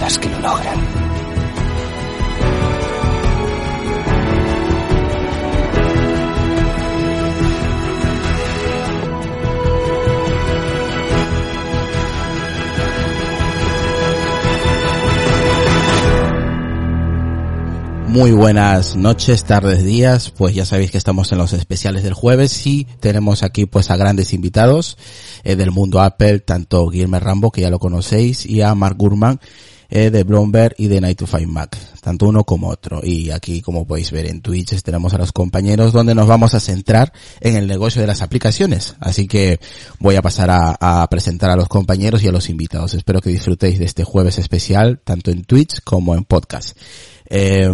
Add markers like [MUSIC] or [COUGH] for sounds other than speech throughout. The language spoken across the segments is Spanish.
las que lo logran. Muy buenas noches, tardes, días. Pues ya sabéis que estamos en los especiales del jueves y tenemos aquí pues a grandes invitados eh, del mundo Apple, tanto Guillermo Rambo, que ya lo conocéis, y a Mark Gurman eh, de Bloomberg y de Night to Find Mac, tanto uno como otro. Y aquí, como podéis ver en Twitch, tenemos a los compañeros donde nos vamos a centrar en el negocio de las aplicaciones. Así que voy a pasar a, a presentar a los compañeros y a los invitados. Espero que disfrutéis de este jueves especial, tanto en Twitch como en podcast. Eh,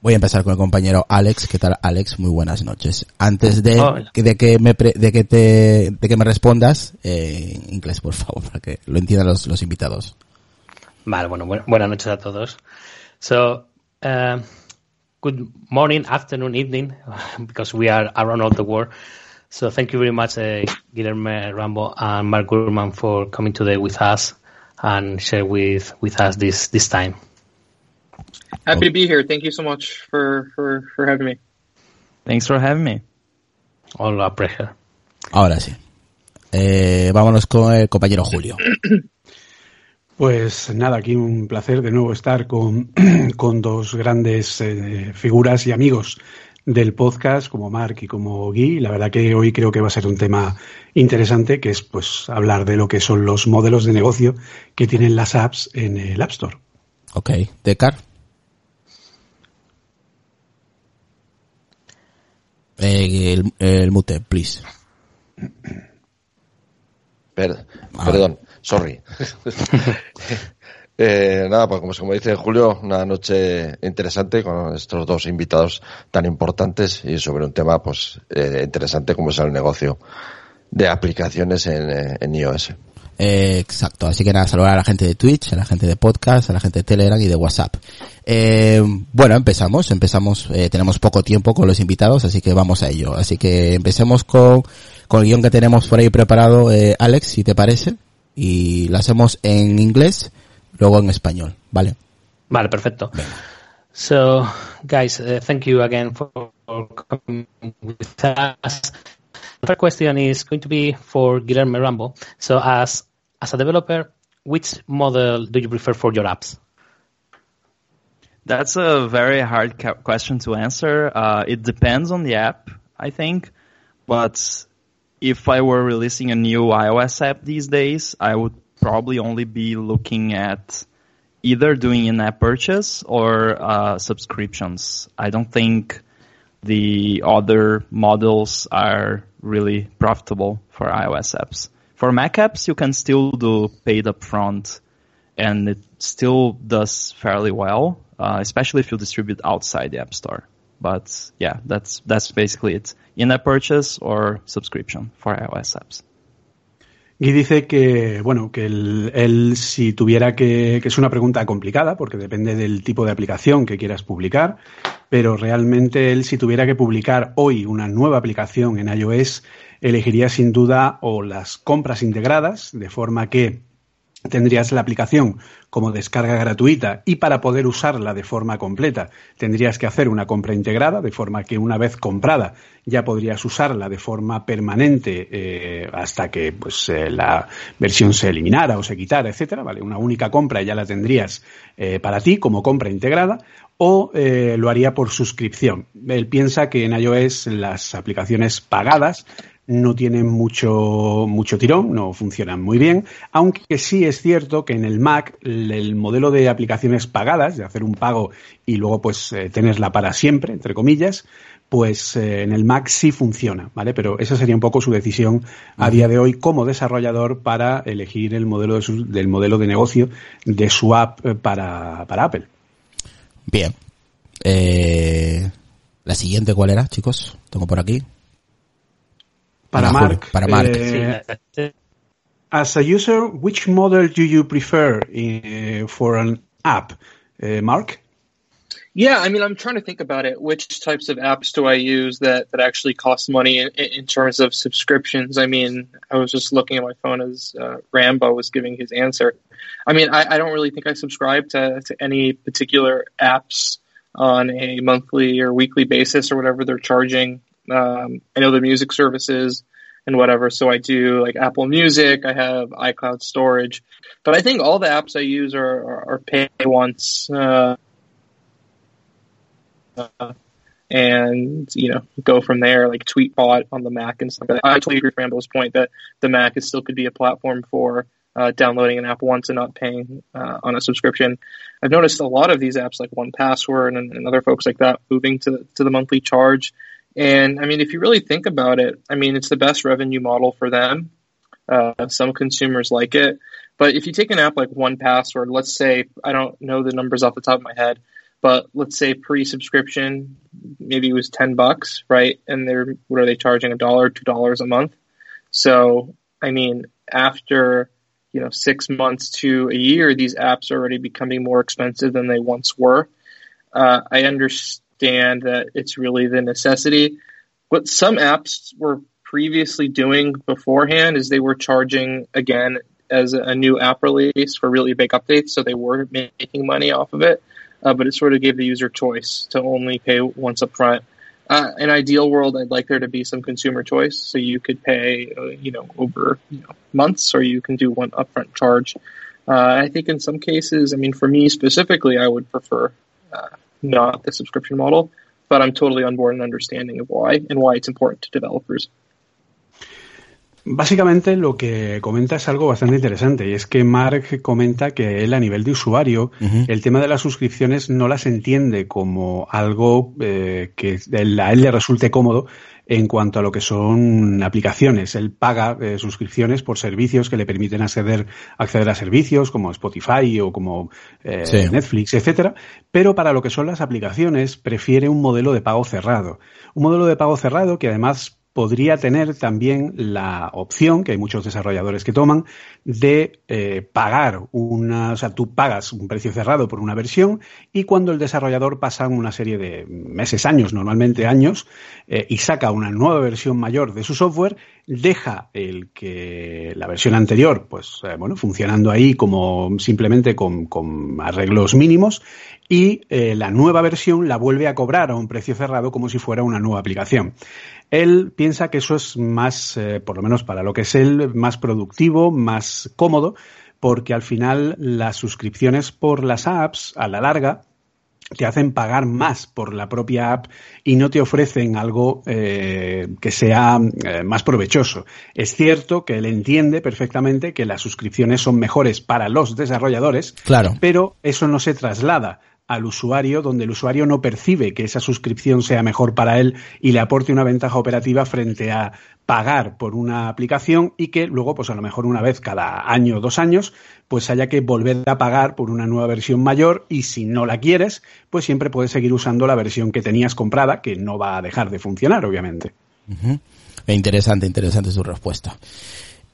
voy a empezar con el compañero Alex. ¿Qué tal, Alex? Muy buenas noches. Antes de, que me pre- de que te de que me respondas eh, en inglés, por favor, para que lo entiendan los, los invitados. Vale, bueno, bu- buenas noches a todos. So, uh, good morning, afternoon, evening, [LAUGHS] because we are around all the world. So, thank you very much, uh, Guillermo Rambo and Mark Gurman for coming today with us and share with, with us this, this time. Happy to be here. Thank you so much for, for, for having me. Thanks for having me. All our pleasure. Ahora sí. Eh, vámonos con el compañero Julio. [CLEARS THROAT] Pues nada, aquí un placer de nuevo estar con, [CLEARS THROAT] con dos grandes eh, figuras y amigos del podcast como Mark y como Guy. La verdad que hoy creo que va a ser un tema interesante, que es pues hablar de lo que son los modelos de negocio que tienen las apps en el App Store. Ok. Decar. Eh, el, el mute, please. Ah. Perdón, sorry. [LAUGHS] Eh, nada, pues como, como dice Julio, una noche interesante con estos dos invitados tan importantes y sobre un tema pues eh, interesante como es el negocio de aplicaciones en, eh, en iOS. Eh, exacto, así que nada, saludar a la gente de Twitch, a la gente de podcast, a la gente de Telegram y de WhatsApp. Eh, bueno, empezamos, empezamos, eh, tenemos poco tiempo con los invitados, así que vamos a ello. Así que empecemos con, con el guion que tenemos por ahí preparado, eh, Alex, si te parece, y lo hacemos en inglés, luego en español, ¿vale? Vale, perfecto. So, guys, uh, thank you again for, for coming with us. The first question is going to be for Guillermo Rambo. So, as as a developer, which model do you prefer for your apps? That's a very hard question to answer. Uh, it depends on the app, I think. But if I were releasing a new iOS app these days, I would probably only be looking at either doing an-app purchase or uh, subscriptions. I don't think the other models are really profitable for iOS apps. For Mac apps, you can still do paid upfront and it still does fairly well, uh, especially if you distribute outside the App Store. But yeah, that's that's basically it. In-app purchase or subscription for iOS apps. Guy dice que, bueno, que él, él si tuviera que, que es una pregunta complicada porque depende del tipo de aplicación que quieras publicar, pero realmente él si tuviera que publicar hoy una nueva aplicación en iOS, elegiría sin duda o las compras integradas, de forma que tendrías la aplicación como descarga gratuita y para poder usarla de forma completa tendrías que hacer una compra integrada, de forma que una vez comprada ya podrías usarla de forma permanente eh, hasta que pues eh, la versión se eliminara o se quitara, etcétera, ¿vale? Una única compra ya la tendrías eh, para ti como compra integrada o lo haría por suscripción. Él piensa que en iOS las aplicaciones pagadas no tienen mucho, mucho tirón, no funcionan muy bien, aunque sí es cierto que en el Mac el modelo de aplicaciones pagadas, de hacer un pago y luego pues eh, tenerla para siempre, entre comillas, pues eh, en el Mac sí funciona, ¿vale? Pero esa sería un poco su decisión a día de hoy como desarrollador para elegir el modelo de su, del modelo de negocio de su app eh, para, para Apple. Bien. la siguiente, ¿cuál era, chicos? Tengo por aquí. Para Mark. Para Mark. Uh, as a user, which model do you prefer uh, for an app, uh, Mark? Yeah, I mean, I'm trying to think about it. Which types of apps do I use that, that actually cost money in, in terms of subscriptions? I mean, I was just looking at my phone as uh, Rambo was giving his answer. I mean, I, I don't really think I subscribe to, to any particular apps on a monthly or weekly basis or whatever they're charging. Um, I know the music services and whatever. So I do like Apple Music. I have iCloud storage, but I think all the apps I use are, are, are pay once. Uh, and you know go from there like tweetbot on the mac and stuff i totally agree with ramble's point that the mac is still could be a platform for uh, downloading an app once and not paying uh, on a subscription i've noticed a lot of these apps like one password and, and other folks like that moving to, to the monthly charge and I mean, if you really think about it, I mean, it's the best revenue model for them. Uh, some consumers like it. But if you take an app like One Password, let's say, I don't know the numbers off the top of my head, but let's say pre-subscription, maybe it was 10 bucks, right? And they're, what are they charging? A dollar, two dollars a month. So, I mean, after, you know, six months to a year, these apps are already becoming more expensive than they once were. Uh, I understand understand that it's really the necessity. What some apps were previously doing beforehand is they were charging again as a new app release for really big updates, so they were making money off of it. Uh, but it sort of gave the user choice to only pay once up front. Uh, in ideal world, I'd like there to be some consumer choice, so you could pay, uh, you know, over you know, months, or you can do one upfront charge. Uh, I think in some cases, I mean, for me specifically, I would prefer uh, not the subscription model, but I'm totally on board and understanding of why and why it's important to developers. Básicamente lo que comenta es algo bastante interesante y es que Mark comenta que él a nivel de usuario el tema de las suscripciones no las entiende como algo eh, que a él le resulte cómodo en cuanto a lo que son aplicaciones. Él paga eh, suscripciones por servicios que le permiten acceder, acceder a servicios como Spotify o como eh, Netflix, etcétera. Pero para lo que son las aplicaciones prefiere un modelo de pago cerrado. Un modelo de pago cerrado que además podría tener también la opción, que hay muchos desarrolladores que toman, de eh, pagar una, o sea, tú pagas un precio cerrado por una versión y cuando el desarrollador pasa una serie de meses, años, normalmente años, eh, y saca una nueva versión mayor de su software, deja el que la versión anterior, pues eh, bueno, funcionando ahí como simplemente con, con arreglos mínimos y la nueva versión la vuelve a cobrar a un precio cerrado como si fuera una nueva aplicación. Él piensa que eso es más, eh, por lo menos para lo que es él, más productivo, más cómodo, porque al final las suscripciones por las apps, a la larga, te hacen pagar más por la propia app y no te ofrecen algo eh, que sea eh, más provechoso. Es cierto que él entiende perfectamente que las suscripciones son mejores para los desarrolladores, claro. pero eso no se traslada al usuario, donde el usuario no percibe que esa suscripción sea mejor para él y le aporte una ventaja operativa frente a pagar por una aplicación y que luego, pues a lo mejor una vez cada año o dos años, pues haya que volver a pagar por una nueva versión mayor y si no la quieres, pues siempre puedes seguir usando la versión que tenías comprada, que no va a dejar de funcionar, obviamente. Interesante, interesante su respuesta.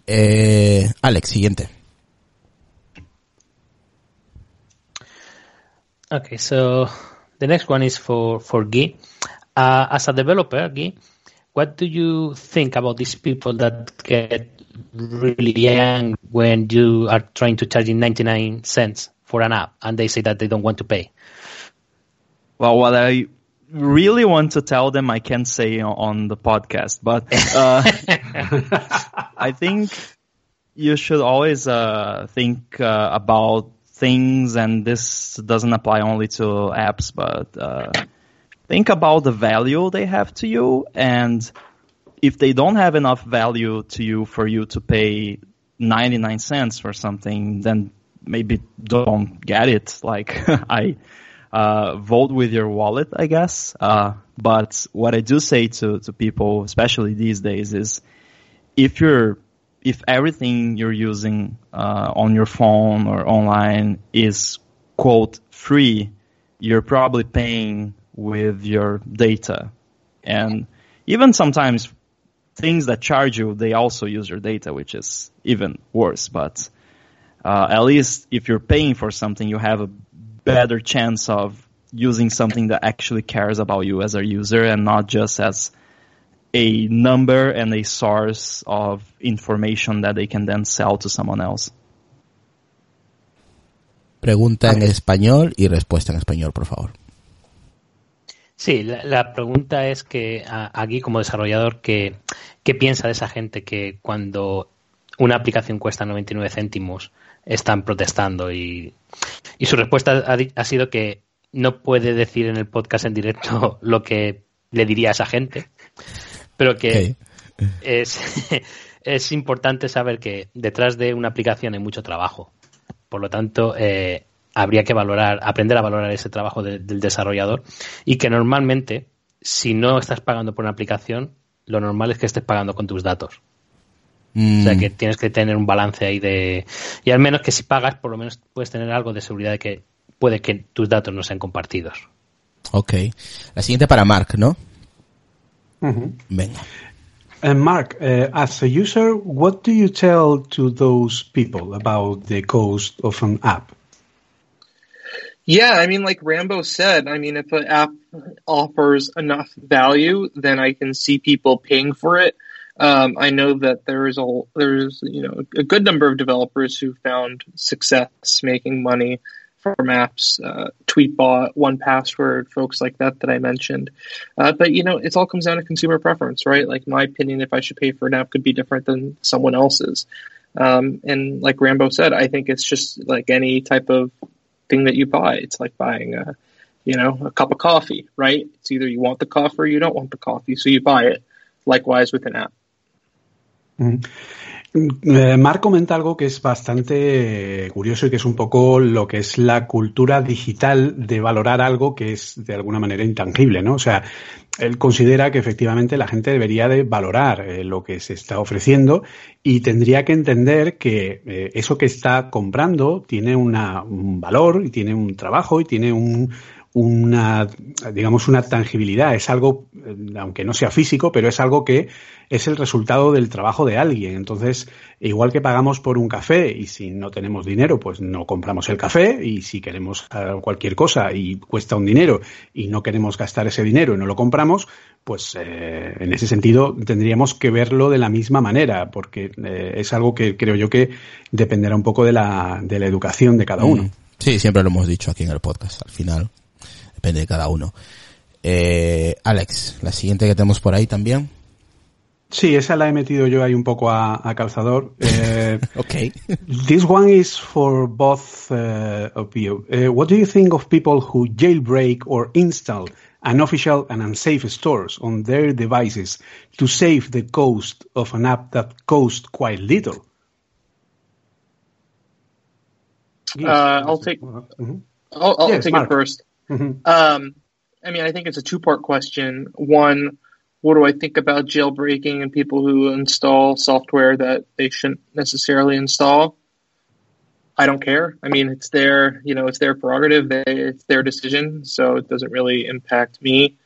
Eh, Alex, siguiente. Okay, so the next one is for for Guy. Uh, as a developer, Guy, what do you think about these people that get really young when you are trying to charge in 99 cents for an app and they say that they don't want to pay? Well, what I really want to tell them, I can't say on the podcast, but uh, [LAUGHS] [LAUGHS] [LAUGHS] I think you should always uh, think uh, about things, and this doesn't apply only to apps, but uh, think about the value they have to you, and if they don't have enough value to you for you to pay 99 cents for something, then maybe don't get it. [LAUGHS] Like I uh, vote with your wallet, I guess. Uh, but what I do say to, to people, especially these days, is if you're if everything you're using uh, on your phone or online is quote free, you're probably paying with your data, and even sometimes things that charge you, they also use your data, which is even worse. But uh, at least if you're paying for something, you have a better chance of using something that actually cares about you as a user and not just as a number and a source of information that they can then sell to someone else. Pregunta en español y respuesta en español, por favor. Sí, la, la pregunta es que a- aquí como desarrollador, ¿qué, ¿qué piensa de esa gente que cuando una aplicación cuesta 99 céntimos están protestando? Y, y su respuesta ha, ha sido que no puede decir en el podcast en directo [LAUGHS] lo que le diría a esa gente, pero que es, [LAUGHS] es importante saber que detrás de una aplicación hay mucho trabajo. Por lo tanto, eh, habría que valorar, aprender a valorar ese trabajo de- del desarrollador y que normalmente, si no estás pagando por una aplicación, lo normal es que estés pagando con tus datos. O sea Mm, que tienes que tener un balance ahí de... Y al menos que si pagas, por lo menos puedes tener algo de seguridad de que puede que tus datos no sean compartidos. ok. La siguiente para Mark, ¿no? Ujú. Venga. And Mark, uh, as a user, what do you tell to those people about the cost of an app? Yeah, I mean, like Rambo said, I mean, if an app offers enough value, then I can see people paying for it. Um, I know that there is a there's you know a good number of developers who found success making money from apps, uh, Tweetbot, One Password, folks like that that I mentioned. Uh, but you know, it all comes down to consumer preference, right? Like my opinion, if I should pay for an app, could be different than someone else's. Um, and like Rambo said, I think it's just like any type of thing that you buy. It's like buying a, you know, a cup of coffee, right? It's either you want the coffee or you don't want the coffee, so you buy it. Likewise with an app. Eh, Mark comenta algo que es bastante curioso y que es un poco lo que es la cultura digital de valorar algo que es de alguna manera intangible, ¿no? O sea, él considera que efectivamente la gente debería de valorar eh, lo que se está ofreciendo y tendría que entender que eh, eso que está comprando tiene un valor y tiene un trabajo y tiene un, una, digamos, una tangibilidad. Es algo, eh, aunque no sea físico, pero es algo que es el resultado del trabajo de alguien. Entonces, igual que pagamos por un café y si no tenemos dinero, pues no compramos el café y si queremos cualquier cosa y cuesta un dinero y no queremos gastar ese dinero y no lo compramos, pues eh, en ese sentido tendríamos que verlo de la misma manera, porque eh, es algo que creo yo que dependerá un poco de la, de la educación de cada uno. Mm, Sí, siempre lo hemos dicho aquí en el podcast. Al final, depende de cada uno. Eh, Alex, la siguiente que tenemos por ahí también. Sí, esa la he metido yo ahí un poco a, a calzador. [LAUGHS] Eh, Ok. This one is for both uh, of you. Uh, what do you think of people who jailbreak or install unofficial and unsafe stores on their devices to save the cost of an app that costs quite little? Uh, I'll take- Mhm. I'll, I'll Yes, take Mark. it first. Mhm. Um, I mean, I think it's a two part question. One, what do I think about jailbreaking and people who install software that they shouldn't necessarily install? I don't care. I mean, it's their, you know, it's their prerogative. They, it's their decision, so it doesn't really impact me.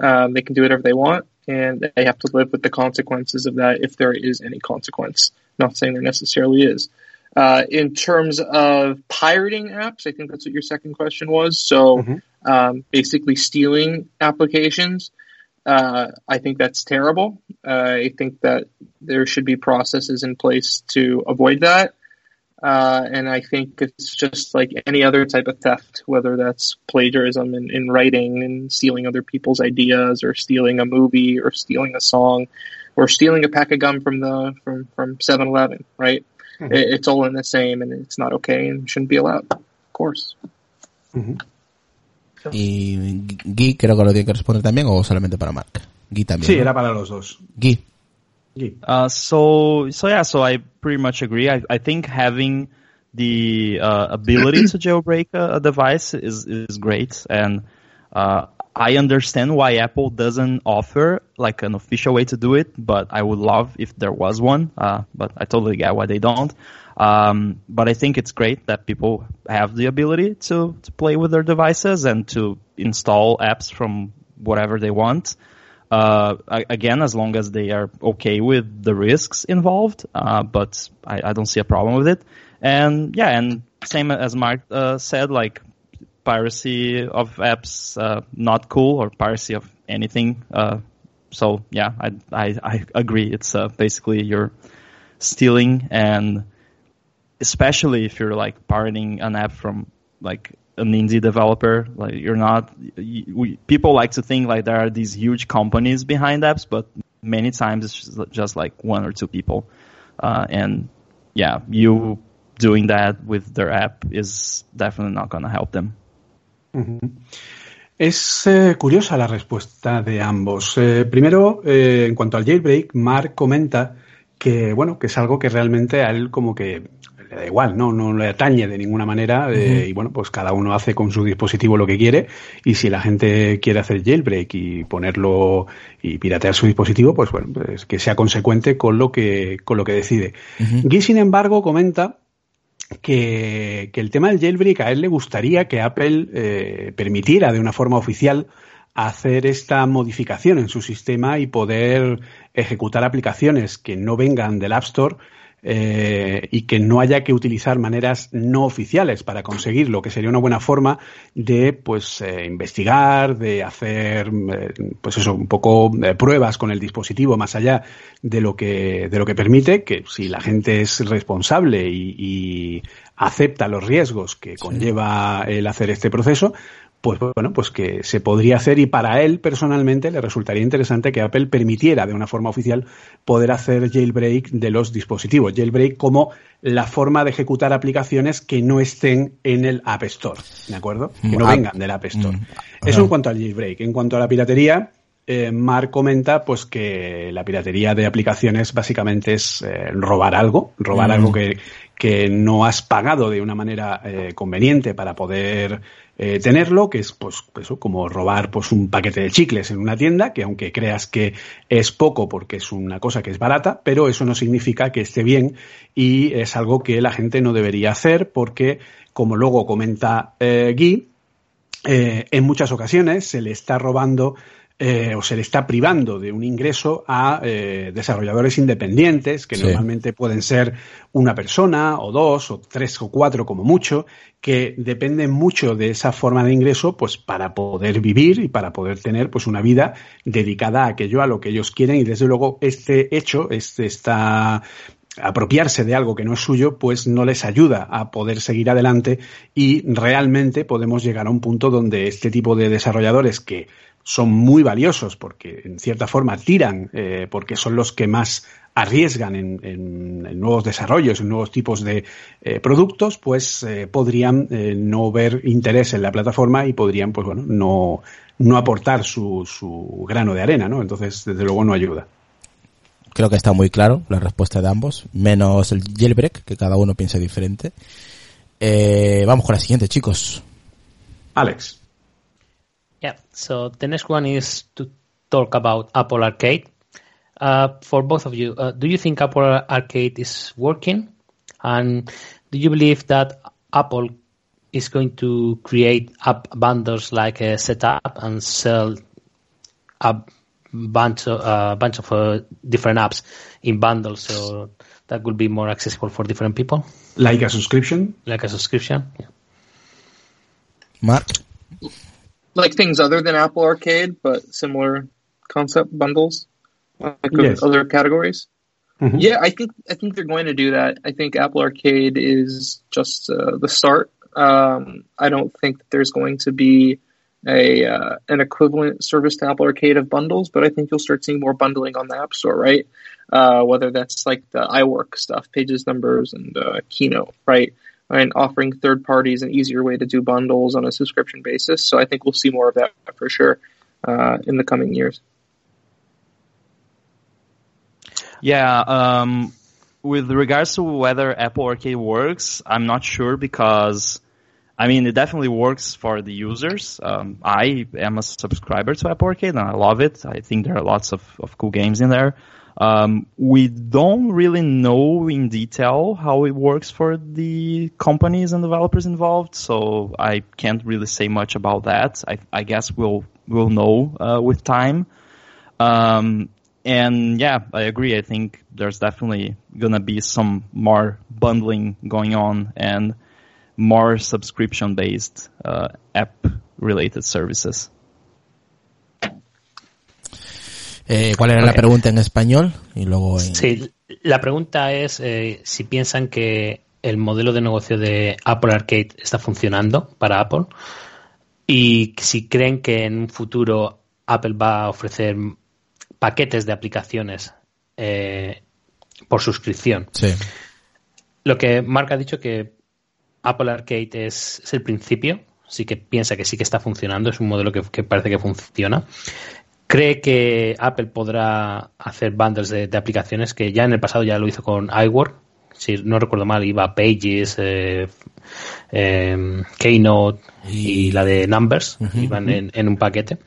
Um, they can do whatever they want, and they have to live with the consequences of that if there is any consequence. Not saying there necessarily is. Uh, in terms of pirating apps, I think that's what your second question was. So, Mhm. um, basically stealing applications. Uh, I think that's terrible. Uh, I think that there should be processes in place to avoid that. Uh, and I think it's just like any other type of theft, whether that's plagiarism in, in writing and stealing other people's ideas or stealing a movie or stealing a song or stealing a pack of gum from the, from, from 7-Eleven, right? Mm-hmm. It, it's all in the same and it's not okay and shouldn't be allowed, of course. Mm-hmm. Y Guy creo que lo tiene que responder también o solamente para Mark. Guy también. Sí, ¿no? era para los dos. Guy. Uh, so so yeah, so I pretty much agree. I, I think having the uh, ability to jailbreak a, a, device is is great, and uh, I understand why Apple doesn't offer like an official way to do it. But I would love if there was one. Uh, but I totally get why they don't. Um, but I think it's great that people have the ability to to play with their devices and to install apps from whatever they want. Uh, again, as long as they are okay with the risks involved, uh, but I, I, don't see a problem with it. And yeah, and same as Mark uh, said, like piracy of apps, uh, not cool, or piracy of anything. Uh, so yeah, I, I, I agree. It's uh, basically you're stealing, and especially if you're like pirating an app from like an indie developer. Like you're not. We, people like to think like there are these huge companies behind apps, but many times it's just, just like one or two people. Uh, and yeah, you doing that with their app is definitely not going to help them. Uh -huh. Es eh, curiosa la respuesta de ambos. Eh, primero, eh, en cuanto al jailbreak, Mark comenta que bueno, que es algo que realmente a él como que le da igual, ¿no? No le atañe de ninguna manera y bueno, pues cada uno hace con su dispositivo lo que quiere y si la gente quiere hacer jailbreak y ponerlo y piratear su dispositivo, pues bueno, pues que sea consecuente con lo que, con lo que decide. Guy, sin embargo, comenta que, que, el tema del jailbreak a él le gustaría que Apple eh, permitiera de una forma oficial hacer esta modificación en su sistema y poder ejecutar aplicaciones que no vengan del App Store eh, y que no haya que utilizar maneras no oficiales para conseguirlo, que sería una buena forma de pues eh, investigar, de hacer eh, pues eso, un poco eh, pruebas con el dispositivo más allá de lo que de lo que permite, que si la gente es responsable y, y acepta los riesgos que conlleva el hacer este proceso, pues bueno, pues que se podría hacer y para él personalmente le resultaría interesante que Apple permitiera de una forma oficial poder hacer jailbreak de los dispositivos. Jailbreak como la forma de ejecutar aplicaciones que no estén en el App Store, ¿de acuerdo? Que no vengan del App Store. Eso en cuanto al jailbreak. En cuanto a la piratería, eh, Mark comenta pues que la piratería de aplicaciones básicamente es eh, robar algo, robar algo que, que no has pagado de una manera eh, conveniente para poder eh, tenerlo, que es pues eso, como robar pues un paquete de chicles en una tienda, que aunque creas que es poco porque es una cosa que es barata, pero eso no significa que esté bien y es algo que la gente no debería hacer porque, como luego comenta eh, Guy, eh, en muchas ocasiones se le está robando eh, o se le está privando de un ingreso a eh, desarrolladores independientes, que sí. normalmente pueden ser una persona o dos o tres o cuatro como mucho, que dependen mucho de esa forma de ingreso, pues para poder vivir y para poder tener pues una vida dedicada a aquello a lo que ellos quieren y desde luego este hecho, este está apropiarse de algo que no es suyo, pues no les ayuda a poder seguir adelante y realmente podemos llegar a un punto donde este tipo de desarrolladores que son muy valiosos porque en cierta forma tiran, eh, porque son los que más arriesgan en, nuevos desarrollos, en nuevos tipos de eh, productos, pues eh, podrían no ver interés en la plataforma y podrían, pues bueno, no, no aportar su, su grano de arena, ¿no? Entonces, desde luego no ayuda. Creo que está muy claro la respuesta de ambos, menos el jailbreak, que cada uno piensa diferente. Eh, vamos con la siguiente, chicos. Alex. Yeah, so the next one is to talk about Apple Arcade. Uh, for both of you, uh, do you think Apple Arcade is working? And do you believe that Apple is going to create app bundles like a setup and sell a bunch of, uh, bunch of uh, different apps in bundles so that would be more accessible for different people? Like a subscription? Like a subscription, yeah. Mark? like things other than Apple Arcade, but similar concept bundles, like Yes. other categories. Mhm. Yeah, I think I think they're going to do that. I think Apple Arcade is just uh, the start. Um, I don't think that there's going to be a uh, an equivalent service to Apple Arcade of bundles, but I think you'll start seeing more bundling on the App Store, right? Uh, whether that's like the iWork stuff, Pages, Numbers, and uh, Keynote, right? And offering third parties an easier way to do bundles on a subscription basis. So I think we'll see more of that for sure uh, in the coming years. Yeah, um, with regards to whether Apple Arcade works, I'm not sure because, I mean, it definitely works for the users. Um, I am a subscriber to Apple Arcade and I love it. I think there are lots of, of cool games in there. Um, we don't really know in detail how it works for the companies and developers involved, so I can't really say much about that. I, I guess we'll we'll know uh, with time. Um, and yeah, I agree. I think there's definitely gonna be some more bundling going on and more subscription based uh, app related services. Eh, ¿Cuál era la pregunta en español? Y luego en... Sí, la pregunta es eh, si piensan que el modelo de negocio de Apple Arcade está funcionando para Apple y si creen que en un futuro Apple va a ofrecer paquetes de aplicaciones eh, por suscripción. Sí. Lo que Mark ha dicho que Apple Arcade es, es el principio, sí que piensa que sí que está funcionando, es un modelo que, que parece que funciona. Cree que Apple podrá hacer bundles de, de aplicaciones que ya en el pasado ya lo hizo con iWork. Si no recuerdo mal, iba Pages, eh, eh, Keynote y, la de Numbers, iban en, en un paquete.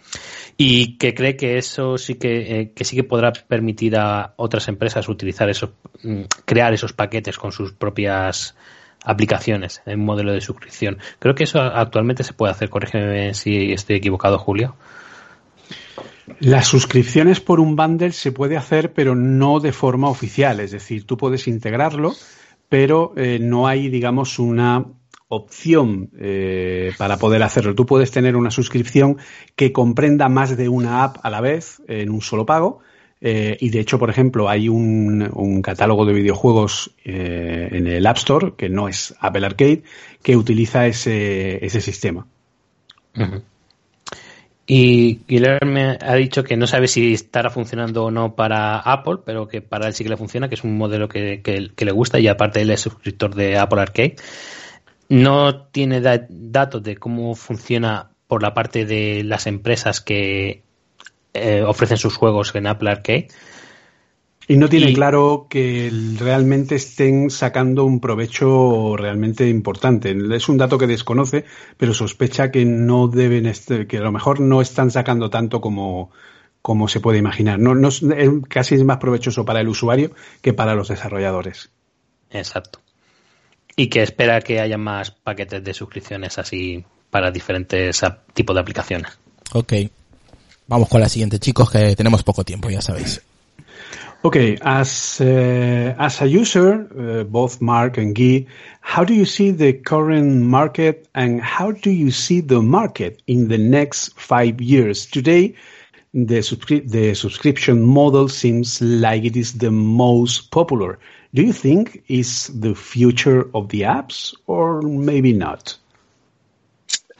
Y que cree que eso sí que, eh, que sí que podrá permitir a otras empresas utilizar esos, mm, crear esos paquetes con sus propias aplicaciones en modelo de suscripción. Creo que eso actualmente se puede hacer. Corrígeme si estoy equivocado, Julio. Las suscripciones por un bundle se puede hacer, pero no de forma oficial. Es decir, tú puedes integrarlo, pero eh, no hay, digamos, una opción eh, para poder hacerlo. Tú puedes tener una suscripción que comprenda más de una app a la vez en un solo pago. Eh, y de hecho, por ejemplo, hay un, un catálogo de videojuegos eh, en el App Store, que no es Apple Arcade, que utiliza ese, ese sistema. Y Guillermo ha dicho que no sabe si estará funcionando o no para Apple, pero que para él sí que le funciona, que es un modelo que, que- le gusta y aparte él es suscriptor de Apple Arcade. No tiene da- datos de cómo funciona por la parte de las empresas que eh, ofrecen sus juegos en Apple Arcade. Y no tiene Y- claro que realmente estén sacando un provecho realmente importante. Es un dato que desconoce, pero sospecha que no deben, que a lo mejor no están sacando tanto como, como se puede imaginar. No, no casi es más provechoso para el usuario que para los desarrolladores. Exacto. Y que espera que haya más paquetes de suscripciones así para diferentes tipos de aplicaciones. Ok. Vamos con la siguiente, chicos, que tenemos poco tiempo, ya sabéis. Okay, as uh, as a user, uh, both Mark and Guy, how do you see the current market, and how do you see the market in the next five years? Today, the subscri- the subscription model seems like it is the most popular. Do you think is the future of the apps, or maybe not?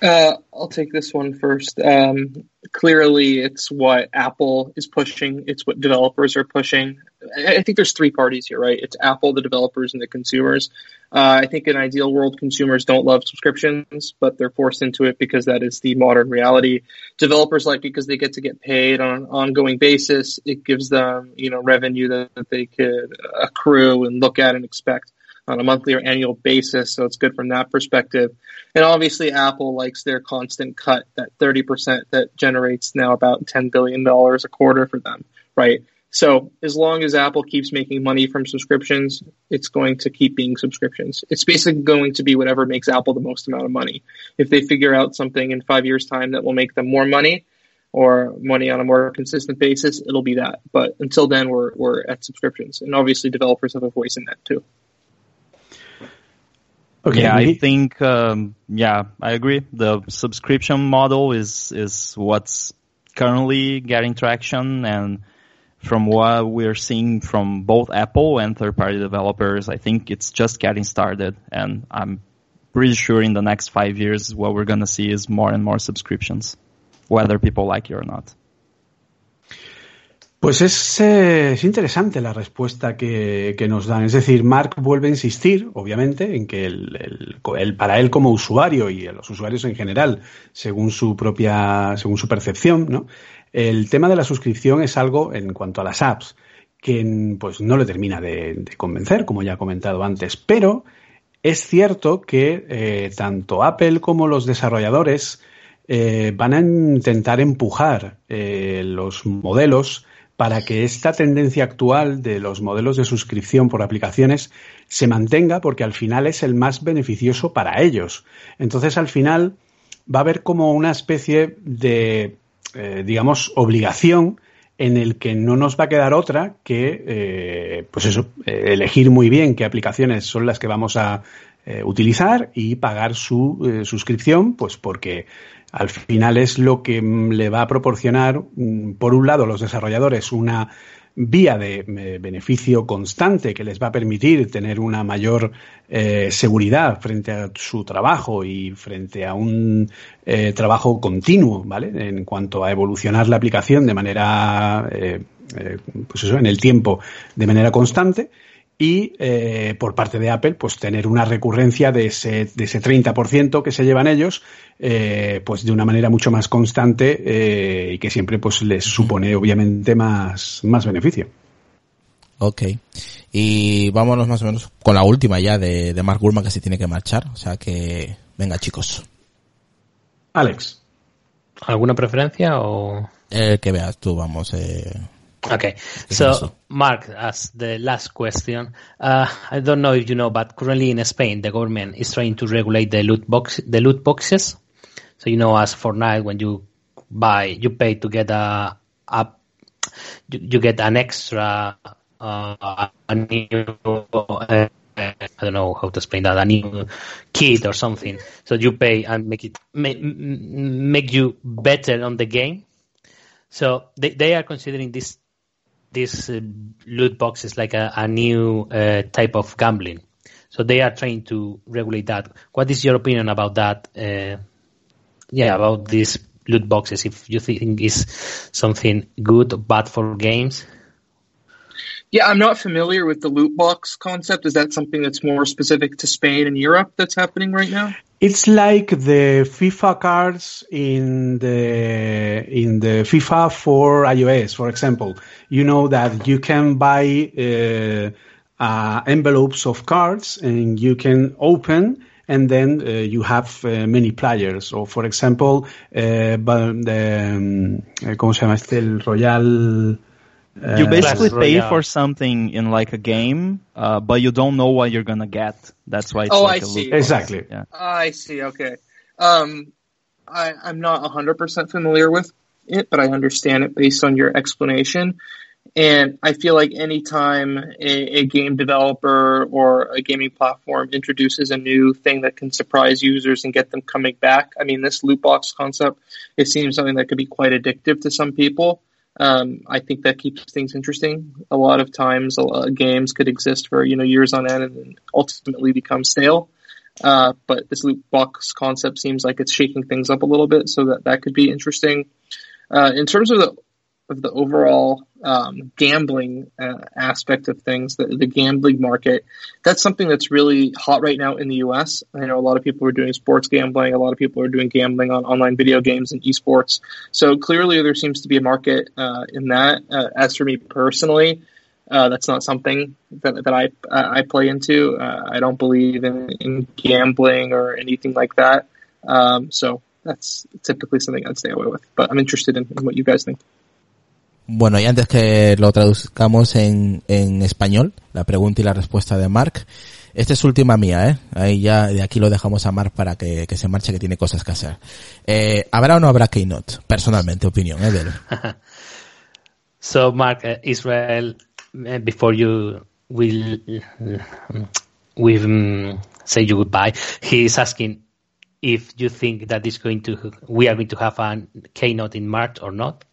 Uh, I'll take this one first. Um, clearly, it's what Apple is pushing. It's what developers are pushing. I think there's three parties here, right? It's Apple, the developers, and the consumers. Uh, I think in ideal world, consumers don't love subscriptions, but they're forced into it because that is the modern reality. Developers like because they get to get paid on an ongoing basis. It gives them, you know, revenue that, that they could accrue and look at and expect on a monthly or annual basis. So it's good from that perspective. And obviously, Apple likes their constant cut, that 30% that generates now about $10 billion a quarter for them, right? So as long as Apple keeps making money from subscriptions, it's going to keep being subscriptions. It's basically going to be whatever makes Apple the most amount of money. If they figure out something in five years' time that will make them more money or money on a more consistent basis, it'll be that. But until then, we're, we're at subscriptions. And obviously, developers have a voice in that too. Okay, yeah, I think um, yeah, I agree. The subscription model is is what's currently getting traction and from what we're seeing from both Apple and third-party developers, I think it's just getting started and I'm pretty sure in the next five years what we're going to see is more and more subscriptions, whether people like it or not. Pues es, es, interesante la respuesta que, nos dan. Es decir, Mark vuelve a insistir, obviamente, en que el, el, para él como usuario y los usuarios en general, según su propia, según su percepción, ¿no? el tema de la suscripción es algo en cuanto a las apps que pues no le termina de, de convencer, como ya he comentado antes. Pero es cierto que eh, tanto Apple como los desarrolladores eh, van a intentar empujar eh, los modelos para que esta tendencia actual de los modelos de suscripción por aplicaciones se mantenga porque al final es el más beneficioso para ellos. Entonces al final va a haber como una especie de, eh, digamos, obligación en el que no nos va a quedar otra que, eh, pues eso, eh, elegir muy bien qué aplicaciones son las que vamos a utilizar y pagar su suscripción, pues porque al final es lo que mm, le va a proporcionar, mm, por un lado, a los desarrolladores una vía de eh, beneficio constante que les va a permitir tener una mayor eh, seguridad frente a su trabajo y frente a un eh, trabajo continuo, ¿vale? En cuanto a evolucionar la aplicación de manera, pues eso, en el tiempo, de manera constante y eh, por parte de Apple pues tener una recurrencia de ese, de ese 30% que se llevan ellos eh, pues de una manera mucho más constante eh, y que siempre pues les supone obviamente más, más beneficio. Ok. Y vámonos más o menos con la última ya de, de Mark Gurman que se tiene que marchar. O sea que venga chicos. Alex. ¿Alguna preferencia o...? El que veas tú, vamos. Eh, Okay, so Mark, as the last question, uh, I don't know if you know, but currently in Spain, the government is trying to regulate the loot box, the loot boxes. So you know, as Fortnite, when you buy, you pay to get a, a you, you get an extra, uh, a new, uh, I don't know how to explain that, a new kit or something. So you pay and make it make, make you better on the game. So they, they are considering this this uh, loot box is like a, a new uh, type of gambling. So they are trying to regulate that. What is your opinion about that? Uh, yeah, about these loot boxes. If you think is something good or bad for games. Yeah, I'm not familiar with the loot box concept. Is that something that's more specific to Spain and Europe that's happening right now? It's like the FIFA cards in the in the FIFA for iOS, for example. You know that you can buy uh, uh, envelopes of cards and you can open and then uh, you have uh, many players. So, for example, uh, the, um, ¿cómo se llama este? El Royal. You basically Clash pay Royale. for something in like a game, uh, but you don't know what you're gonna get. That's why it's Oh, like I a see. loot. Exactly. Yeah. I see. Okay. Um, I, I'm not 100% familiar with it, but I understand it based on your explanation. And I feel like anytime a, a game developer or a gaming platform introduces a new thing that can surprise users and get them coming back, I mean, this loot box concept, it seems something that could be quite addictive to some people. Um, I think that keeps things interesting. A lot of times, games could exist for you know years on end and ultimately become stale. Uh, but this loot box concept seems like it's shaking things up a little bit, so that that could be interesting. Uh, in terms of the of the overall um, gambling uh, aspect of things, the, the gambling market, that's something that's really hot right now in the U.S. I know a lot of people are doing sports gambling. A lot of people are doing gambling on online video games and esports. So clearly, there seems to be a market uh, in that. Uh, as for me personally, uh, that's not something that, that I I play into. Uh, I don't believe in, in gambling or anything like that. Um, so that's typically something I'd stay away with. But I'm interested in, in what you guys think. Bueno, y antes que lo traduzcamos en, en español, la pregunta y la respuesta de Mark, esta es última mía, ¿eh? Ahí ya, de aquí lo dejamos a Mark para que, que se marche, que tiene cosas que hacer. Eh, ¿Habrá o no habrá Keynote? Personalmente, opinión, ¿eh? De. [LAUGHS] So Mark, uh, Israel, uh, before you will we um, say you goodbye, he is asking if you think that is going to we are going to have a keynote in March or not,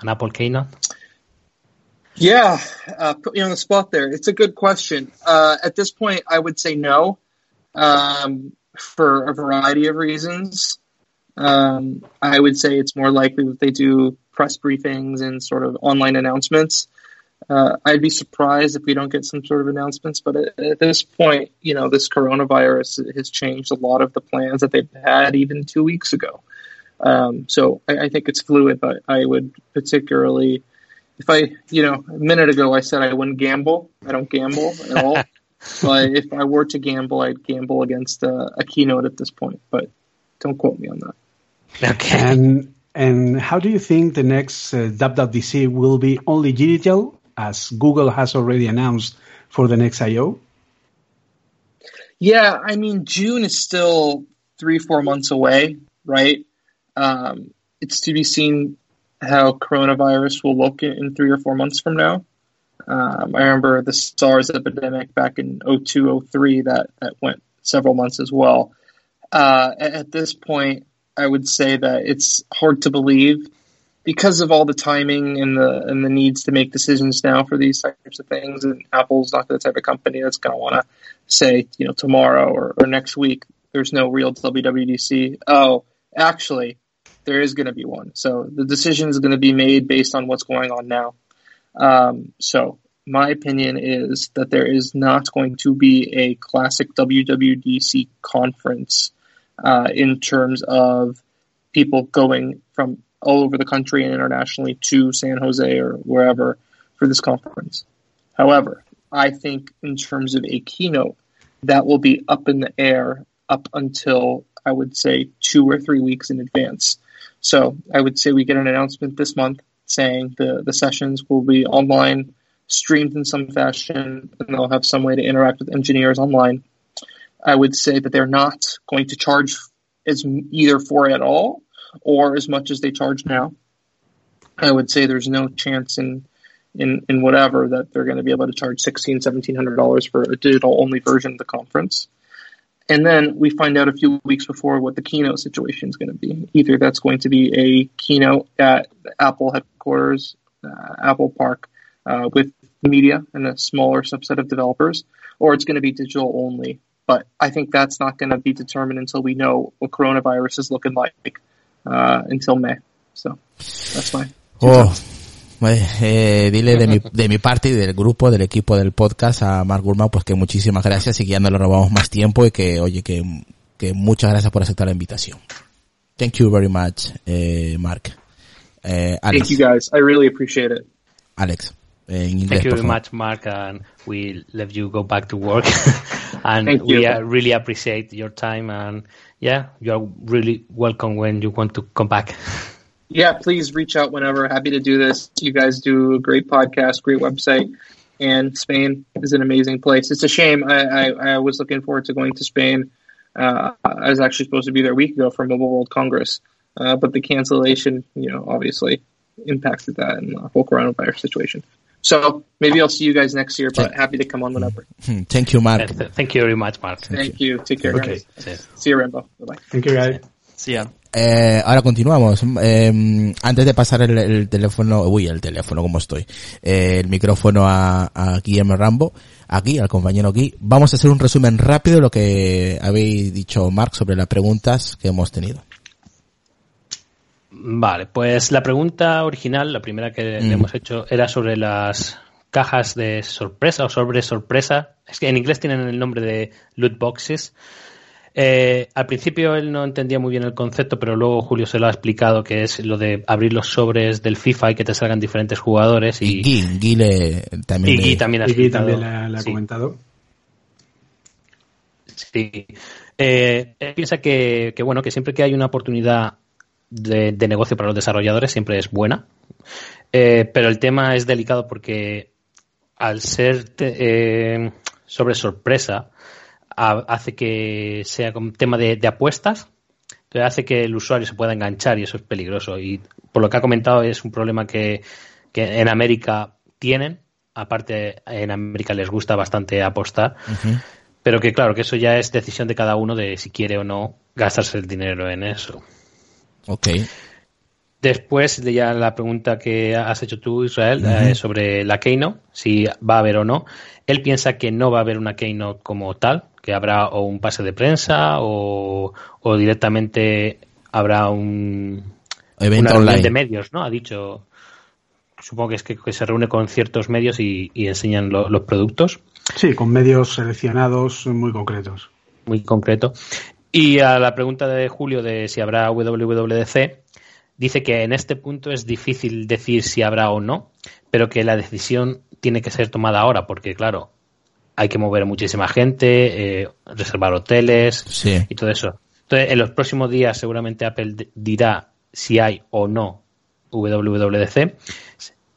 an Apple keynote. Yeah, uh, put me on the spot there. It's a good question. Uh, at this point, I would say no, um, for a variety of reasons. Um, I would say it's more likely that they do press briefings and sort of online announcements. Uh, I'd be surprised if we don't get some sort of announcements, but at, at, this point, you know, this coronavirus has changed a lot of the plans that they've had even two weeks ago. Um, so I, I, think it's fluid, but I would particularly, if I, you know, a minute ago I said I wouldn't gamble. I don't gamble at all. [LAUGHS] but if I were to gamble, I'd gamble against a, a keynote at this point. But don't quote me on that. Okay. And and how do you think the next uh, WWDC will be only digital, as Google has already announced for the next I/O? Yeah, I mean June is still three four months away, right? Um, it's to be seen how coronavirus will look in, three or four months from now. Um, I remember the SARS epidemic back in 02, 03 that, that went several months as well. Uh, at this point, I would say that it's hard to believe because of all the timing and the and the needs to make decisions now for these types of things. And Apple's not the type of company that's going to want to say, you know, tomorrow or, or next week there's no real WWDC. Oh, actually, there is going to be one. So the decision is going to be made based on what's going on now. Um, so my opinion is that there is not going to be a classic WWDC conference uh, in terms of people going from all over the country and internationally to San Jose or wherever for this conference. However, I think in terms of a keynote, that will be up in the air up until I would say two or three weeks in advance. So I would say we get an announcement this month saying the, the sessions will be online, streamed in some fashion, and they'll have some way to interact with engineers online. I would say that they're not going to charge as either for it at all or as much as they charge now. I would say there's no chance in in, in whatever that they're going to be able to charge sixteen, seventeen hundred dollars for a digital only version of the conference. And then we find out a few weeks before what the keynote situation is going to be. Either that's going to be a keynote at Apple headquarters, uh, Apple Park, uh, with media and a smaller subset of developers, or it's going to be digital only but I think that's not going to be determined until we know what coronavirus is looking like uh, until May. So that's fine. Oh. Eh, dile de mi, de mi parte y del grupo, del equipo del podcast a Mark Gurman, pues que muchísimas gracias y que ya no le robamos más tiempo y que, oye, que, que muchas gracias por aceptar la invitación. Thank you very much, eh, Mark. Eh, Alex. Thank you guys. I really appreciate it. Alex. inglés. Thank you very much, Mark, and we let you go back to work. [LAUGHS] and Thank we uh, really appreciate your time. And yeah, you're really welcome when you want to come back. [LAUGHS] Yeah, please reach out whenever. Happy to do this. You guys do a great podcast, great website, and Spain is an amazing place. It's a shame. I, I, I was looking forward to going to Spain. Uh, I was actually supposed to be there a week ago for Mobile World Congress, uh, but the cancellation, you know, obviously impacted that and the whole coronavirus situation. So maybe I'll see you guys next year, but happy to come on whenever. Hmm, thank you, Mark. Thank you very much, Mark. Thank, you. Take care, okay. guys. See you, Rambo. Bye bye. Thank you, guys. See ya. Eh, ahora continuamos. Eh, antes de pasar el, el, teléfono, uy, el teléfono, como estoy, eh, el micrófono a, a Guillermo Rambo, aquí, al compañero aquí, vamos a hacer un resumen rápido de lo que habéis dicho, Mark, sobre las preguntas que hemos tenido. Vale, pues la pregunta original, la primera que le mm. hemos hecho, era sobre las cajas de sorpresa o sobre sorpresa. Es que en inglés tienen el nombre de loot boxes. Eh, al principio él no entendía muy bien el concepto, pero luego Julio se lo ha explicado que es lo de abrir los sobres del FIFA y que te salgan diferentes jugadores. Y, y también, y también, ha, comentado. Sí. Eh, él piensa que, que, bueno, que siempre que hay una oportunidad de, negocio para los desarrolladores siempre es buena. Eh, pero el tema es delicado porque al ser eh, sobre sorpresa hace que sea un tema de, apuestas, entonces hace que el usuario se pueda enganchar y eso es peligroso. Y por lo que ha comentado es un problema que, en América tienen. Aparte, en América les gusta bastante apostar. Pero que claro, que eso ya es decisión de cada uno de si quiere o no gastarse el dinero en eso. Ok. Después de ya la pregunta que has hecho tú, Israel, eh, sobre la Keynote, si va a haber o no, él piensa que no va a haber una Keynote como tal, que habrá o un pase de prensa o, o directamente habrá un Evento online. de medios, ¿no? Ha dicho, supongo que es que, que se reúne con ciertos medios y, y enseñan lo- los productos, Sí, con medios seleccionados muy concretos. muy concreto. Y a la pregunta de Julio de si habrá WWDC, dice que en este punto es difícil decir si habrá o no, pero que la decisión tiene que ser tomada ahora, porque claro, hay que mover muchísima gente, eh, reservar hoteles Sí. y todo eso. Entonces, en los próximos días seguramente Apple dirá si hay o no WWDC.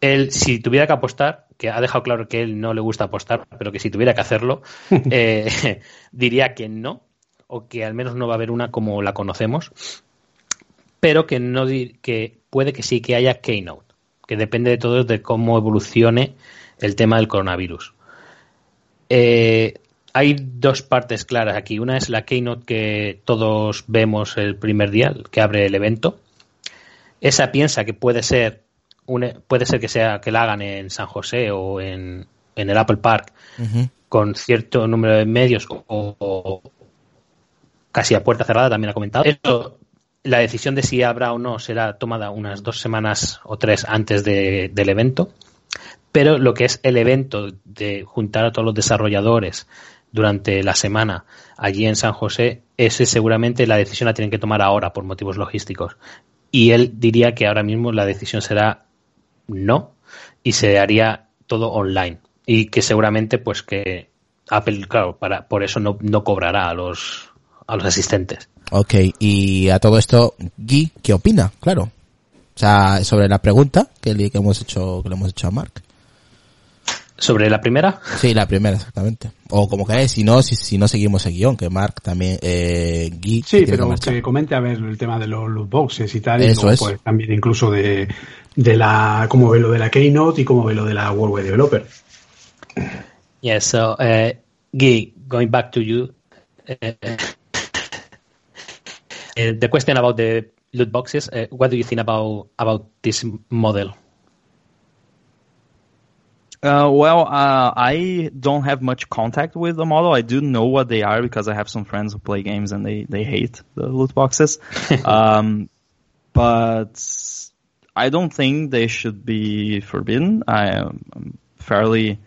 Él, si tuviera que apostar, que ha dejado claro que él no le gusta apostar, pero que si tuviera que hacerlo, [LAUGHS] eh, [LAUGHS] diría que no, o que al menos no va a haber una como la conocemos, pero que no que puede que sí que haya Keynote, que depende de todo de cómo evolucione el tema del coronavirus. Eh, hay dos partes claras aquí. Una es la Keynote que todos vemos el primer día, que abre el evento. Esa piensa que puede ser un- puede ser que sea que la hagan en San José o en, en el Apple Park con cierto número de medios o, o casi a puerta cerrada, también ha comentado. Esto, la decisión de si habrá o no será tomada unas dos semanas o tres antes de- del evento, pero lo que es el evento de juntar a todos los desarrolladores durante la semana allí en San José, ese seguramente la decisión la tienen que tomar ahora por motivos logísticos. Y él diría que ahora mismo la decisión será no y se haría todo online y que seguramente pues que Apple claro para por eso no, no cobrará a los a los asistentes Ok, y a todo esto, Guy, ¿qué opina? Claro. O sea, sobre la pregunta que que hemos hecho, que le hemos hecho a Mark. Sobre la primera Sí, la primera, exactamente. O como queráis, si no, si, si no seguimos el guion, que Mark también, eh, Guy, Sí, que pero marchar. que comente a ver el tema de los loot boxes y tal, y Eso luego, es. pues, también incluso de, de la cómo ve lo de la Keynote y cómo ve lo de la World Wide Developer. yes so uh, Guy going back to you uh, [LAUGHS] the question about the loot boxes uh, what do you think about about this model Uh, well, uh, I don't have much contact with the model. I do know what they are because I have some friends who play games and they, they hate the loot boxes. [LAUGHS] um, but I don't think they should be forbidden. I am fairly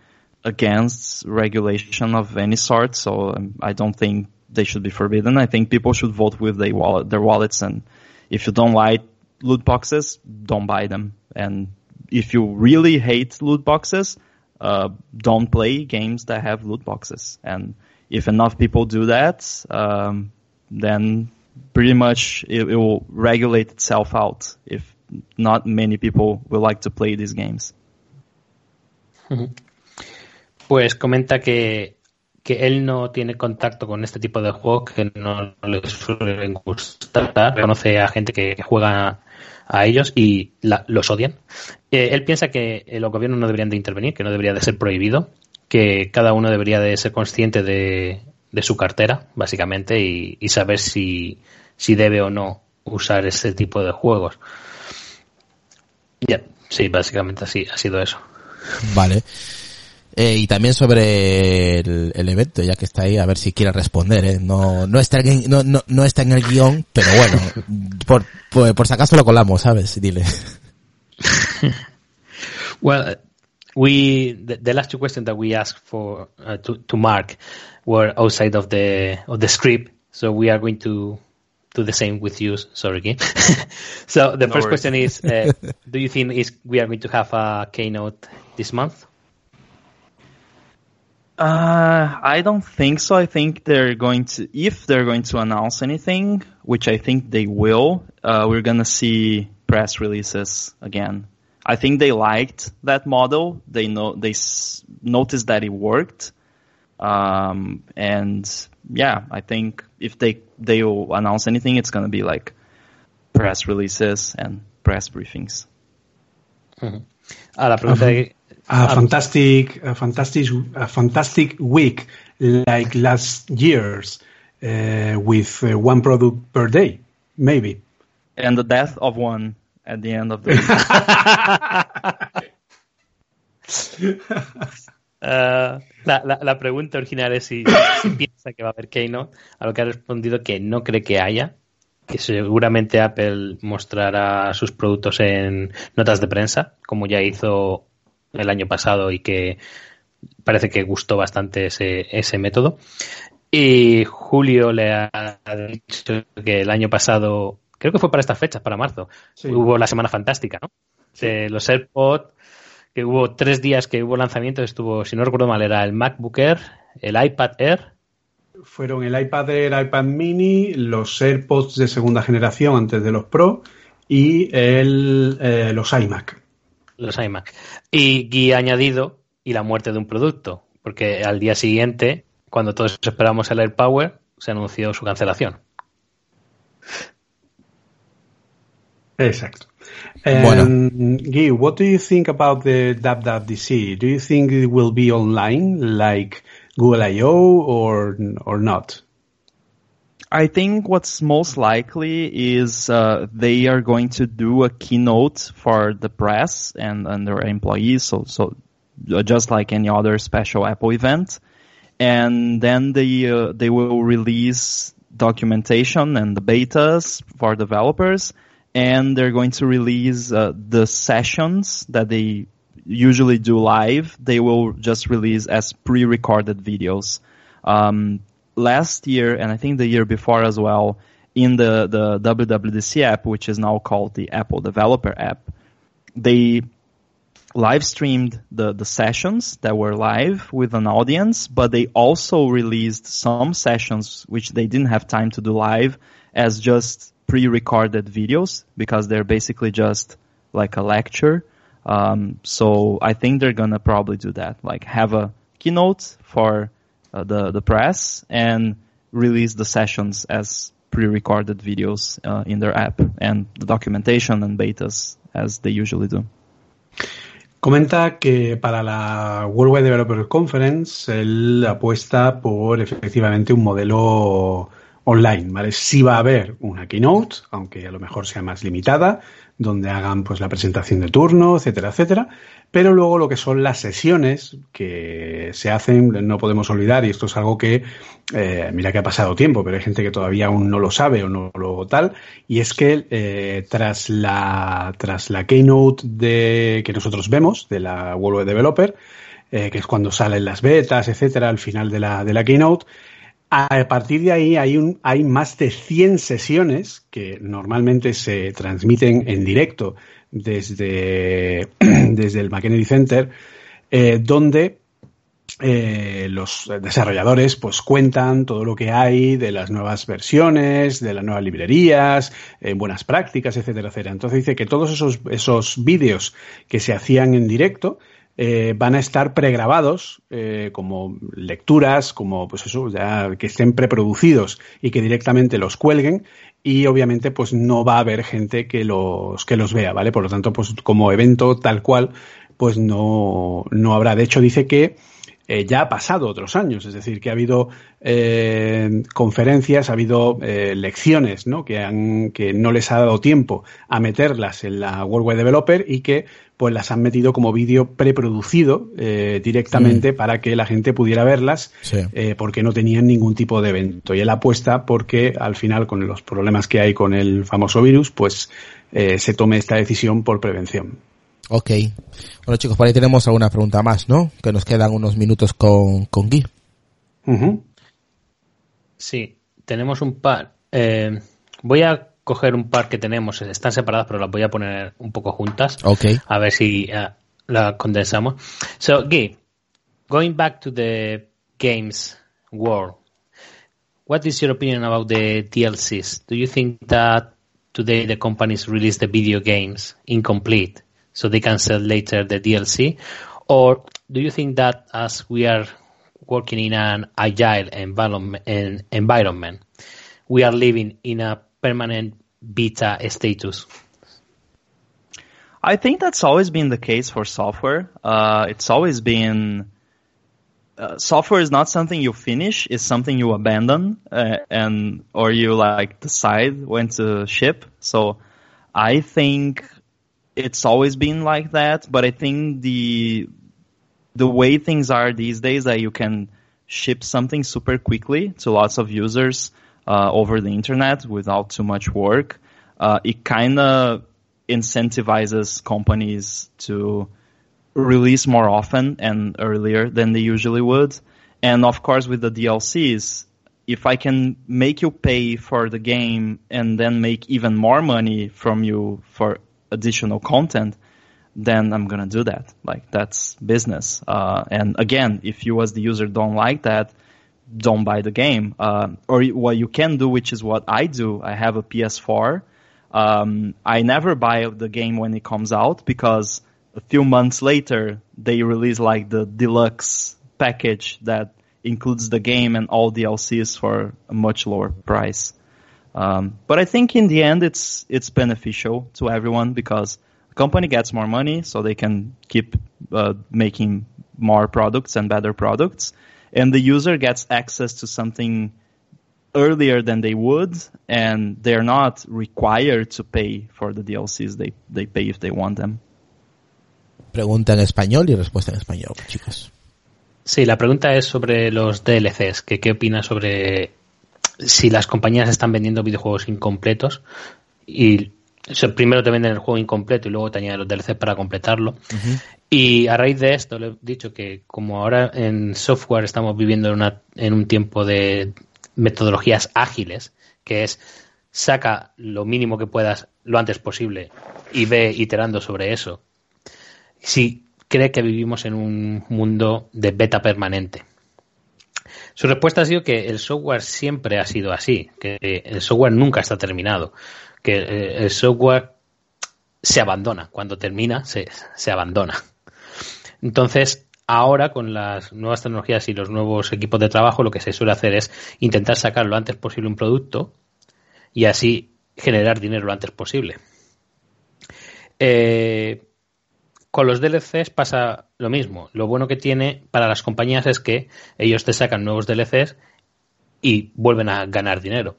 against regulation of any sort, so um, I don't think they should be forbidden. I think people should vote with their wallet, their wallets, and if you don't like loot boxes, don't buy them. And if you really hate loot boxes, uh, don't play games that have loot boxes. And if enough people do that, um, then pretty much it, it will regulate itself out. If not many people will like to play these games. [LAUGHS] Pues comenta que, que él no tiene contacto con este tipo de juegos que no le suelen gustar. Conoce a gente que, que juega a ellos y la- los odian. Eh, él piensa que eh, los gobiernos no deberían de intervenir, que no debería de ser prohibido, que cada uno debería de ser consciente de, de su cartera, básicamente, y, y saber si, si debe o no usar ese tipo de juegos. Ya, sí, básicamente así ha sido eso. Vale. Eh, y también sobre el, el evento, ya que está ahí, a ver si quiere responder, ¿eh? No, no está en, no, no, no está en el guion, pero bueno, [LAUGHS] por, por, por si acaso lo colamos, ¿sabes? Dile. [LAUGHS] Well, we the, the last two questions that we asked for uh, to to Mark were outside of the of the script, so we are going to do the same with you. Sorry, again. [LAUGHS] so the No first worries. question is: uh, Do you think is we are going to have a keynote this month? Uh, I don't think so. I think they're going to, if they're going to announce anything, which I think they will, uh, we're gonna see press releases again. I think they liked that model. They know, they s- noticed that it worked. Um, and yeah, I think if they, they will announce anything, it's gonna be like press releases and press briefings. A la pregunta de, a fantastic, a fantastic, a fantastic week like last year's uh, with uh, one product per day, maybe. And the death of one at the end of the Uh, [LAUGHS] la, la, la, pregunta original es si, si, piensa que va a haber Keynote, a lo que ha respondido que no cree que haya, que seguramente Apple mostrará sus productos en notas de prensa, como ya hizo el año pasado y que parece que gustó bastante ese, ese método. Y Julio le ha dicho que el año pasado, creo que fue para estas fechas, para marzo, sí. hubo la Semana Fantástica, ¿no? De los AirPods que hubo tres días que hubo lanzamiento, estuvo, si no recuerdo mal, era el MacBook Air, el iPad Air. Fueron el iPad Air, iPad Mini, los AirPods de segunda generación antes de los Pro y el, eh, los iMac. Los iMac. Y guía añadido y la muerte de un producto, porque al día siguiente, cuando todos esperamos el AirPower, se anunció su cancelación. Exacto. And bueno. Guy, what do you think about the WWDC? Do you think it will be online like Google I.O. or or not? I think what's most likely is uh, they are going to do a keynote for the press and, and their employees, so so just like any other special Apple event, and then they uh, they will release documentation and the betas for developers and they're going to release uh, the sessions that they usually do live. They will just release as pre-recorded videos. Um, last year, and I think the year before as well, in the the WWDC app, which is now called the Apple Developer app, they live streamed the, the sessions that were live with an audience, but they also released some sessions which they didn't have time to do live as just pre-recorded videos because they're basically just like a lecture. Um, so I think they're gonna probably do that, like have a keynote for uh, the the press and release the sessions as pre-recorded videos uh, in their app and the documentation and betas as they usually do. Comenta que para la World Wide Developer Conference él apuesta por efectivamente un modelo online, ¿vale? Sí va a haber una keynote, aunque a lo mejor sea más limitada, donde hagan pues la presentación de turno, etcétera, etcétera. Pero luego lo que son las sesiones que se hacen, no podemos olvidar, y esto es algo que, eh, mira que ha pasado tiempo, pero hay gente que todavía aún no lo sabe o no lo tal, y es que eh, tras la tras la keynote de que nosotros vemos de la World Developer, eh, que es cuando salen las betas, etcétera, al final de la, de la keynote, a partir de ahí hay, un, hay más de 100 sesiones que normalmente se transmiten en directo desde, [CLEARS THROAT] desde el McKennedy Center, eh, donde eh, los desarrolladores pues cuentan todo lo que hay de las nuevas versiones, de las nuevas librerías, buenas prácticas, etcétera, etcétera. Entonces dice que todos esos, esos vídeos que se hacían en directo eh, van a estar pregrabados eh, como lecturas, como pues eso, ya que estén preproducidos y que directamente los cuelguen y obviamente pues no va a haber gente que los que los vea, ¿vale? Por lo tanto, pues como evento tal cual, pues no, no habrá. De hecho, dice que eh, ya ha pasado otros años, es decir, que ha habido conferencias, ha habido lecciones ¿no? Que, han, que no les ha dado tiempo a meterlas en la World Wide Developer y que pues las han metido como vídeo preproducido eh, directamente mm. para que la gente pudiera verlas sí. eh, porque no tenían ningún tipo de evento. Y él apuesta porque al final con los problemas que hay con el famoso virus, pues eh, se tome esta decisión por prevención. Ok. Bueno chicos, por ahí tenemos alguna pregunta más, ¿no? Que nos quedan unos minutos con, con Guy. Uh -huh. Sí, tenemos un par. Eh, voy a coger un par que tenemos, están separadas, pero las voy a poner un poco juntas. Okay. A ver si uh, la condensamos. So, Guy, going back to the games world, what is your opinion about the DLCs? Do you think that today the companies release the video games incomplete so they can sell later the DLC? Or do you think that as we are working in an agile environment, environment we are living in a permanent beta status? I think that's always been the case for software. Uh, it's always been uh, software is not something you finish; it's something you abandon uh, and or you like decide when to ship. So I think it's always been like that. But I think the the way things are these days that you can ship something super quickly to lots of users uh, over the internet without too much work, uh, it kind of incentivizes companies to release more often and earlier than they usually would. And of course, with the DLCs, if I can make you pay for the game and then make even more money from you for additional content, then I'm gonna do that. Like that's business. Uh, and again, if you as the user don't like that, don't buy the game. Uh, or what you can do, which is what I do. I have a PS4. Um, I never buy the game when it comes out because a few months later they release like the deluxe package that includes the game and all the DLCs for a much lower price. Um, but I think in the end it's it's beneficial to everyone because the company gets more money, so they can keep uh, making more products and better products, and the user gets access to something earlier than they would, and they're not required to pay for the DLCs. They they pay if they want them. Pregunta en español y respuesta en español, chicos. Sí, la pregunta es sobre los DLCs. Que, ¿Qué opinas sobre si las compañías están vendiendo videojuegos incompletos y primero te venden el juego incompleto y luego te añaden los DLCs para completarlo? Y a raíz de esto le he dicho que como ahora en software estamos viviendo en, una, en un tiempo de metodologías ágiles, que es saca lo mínimo que puedas lo antes posible y ve iterando sobre eso si cree que vivimos en un mundo de beta permanente. Su respuesta ha sido que el software siempre ha sido así, que el software nunca está terminado, que eh, el software se abandona, cuando termina se, se abandona. Entonces, ahora con las nuevas tecnologías y los nuevos equipos de trabajo, lo que se suele hacer es intentar sacar lo antes posible un producto y así generar dinero lo antes posible. Eh, con los DLCs pasa lo mismo. Lo bueno que tiene para las compañías es que ellos te sacan nuevos DLCs y vuelven a ganar dinero.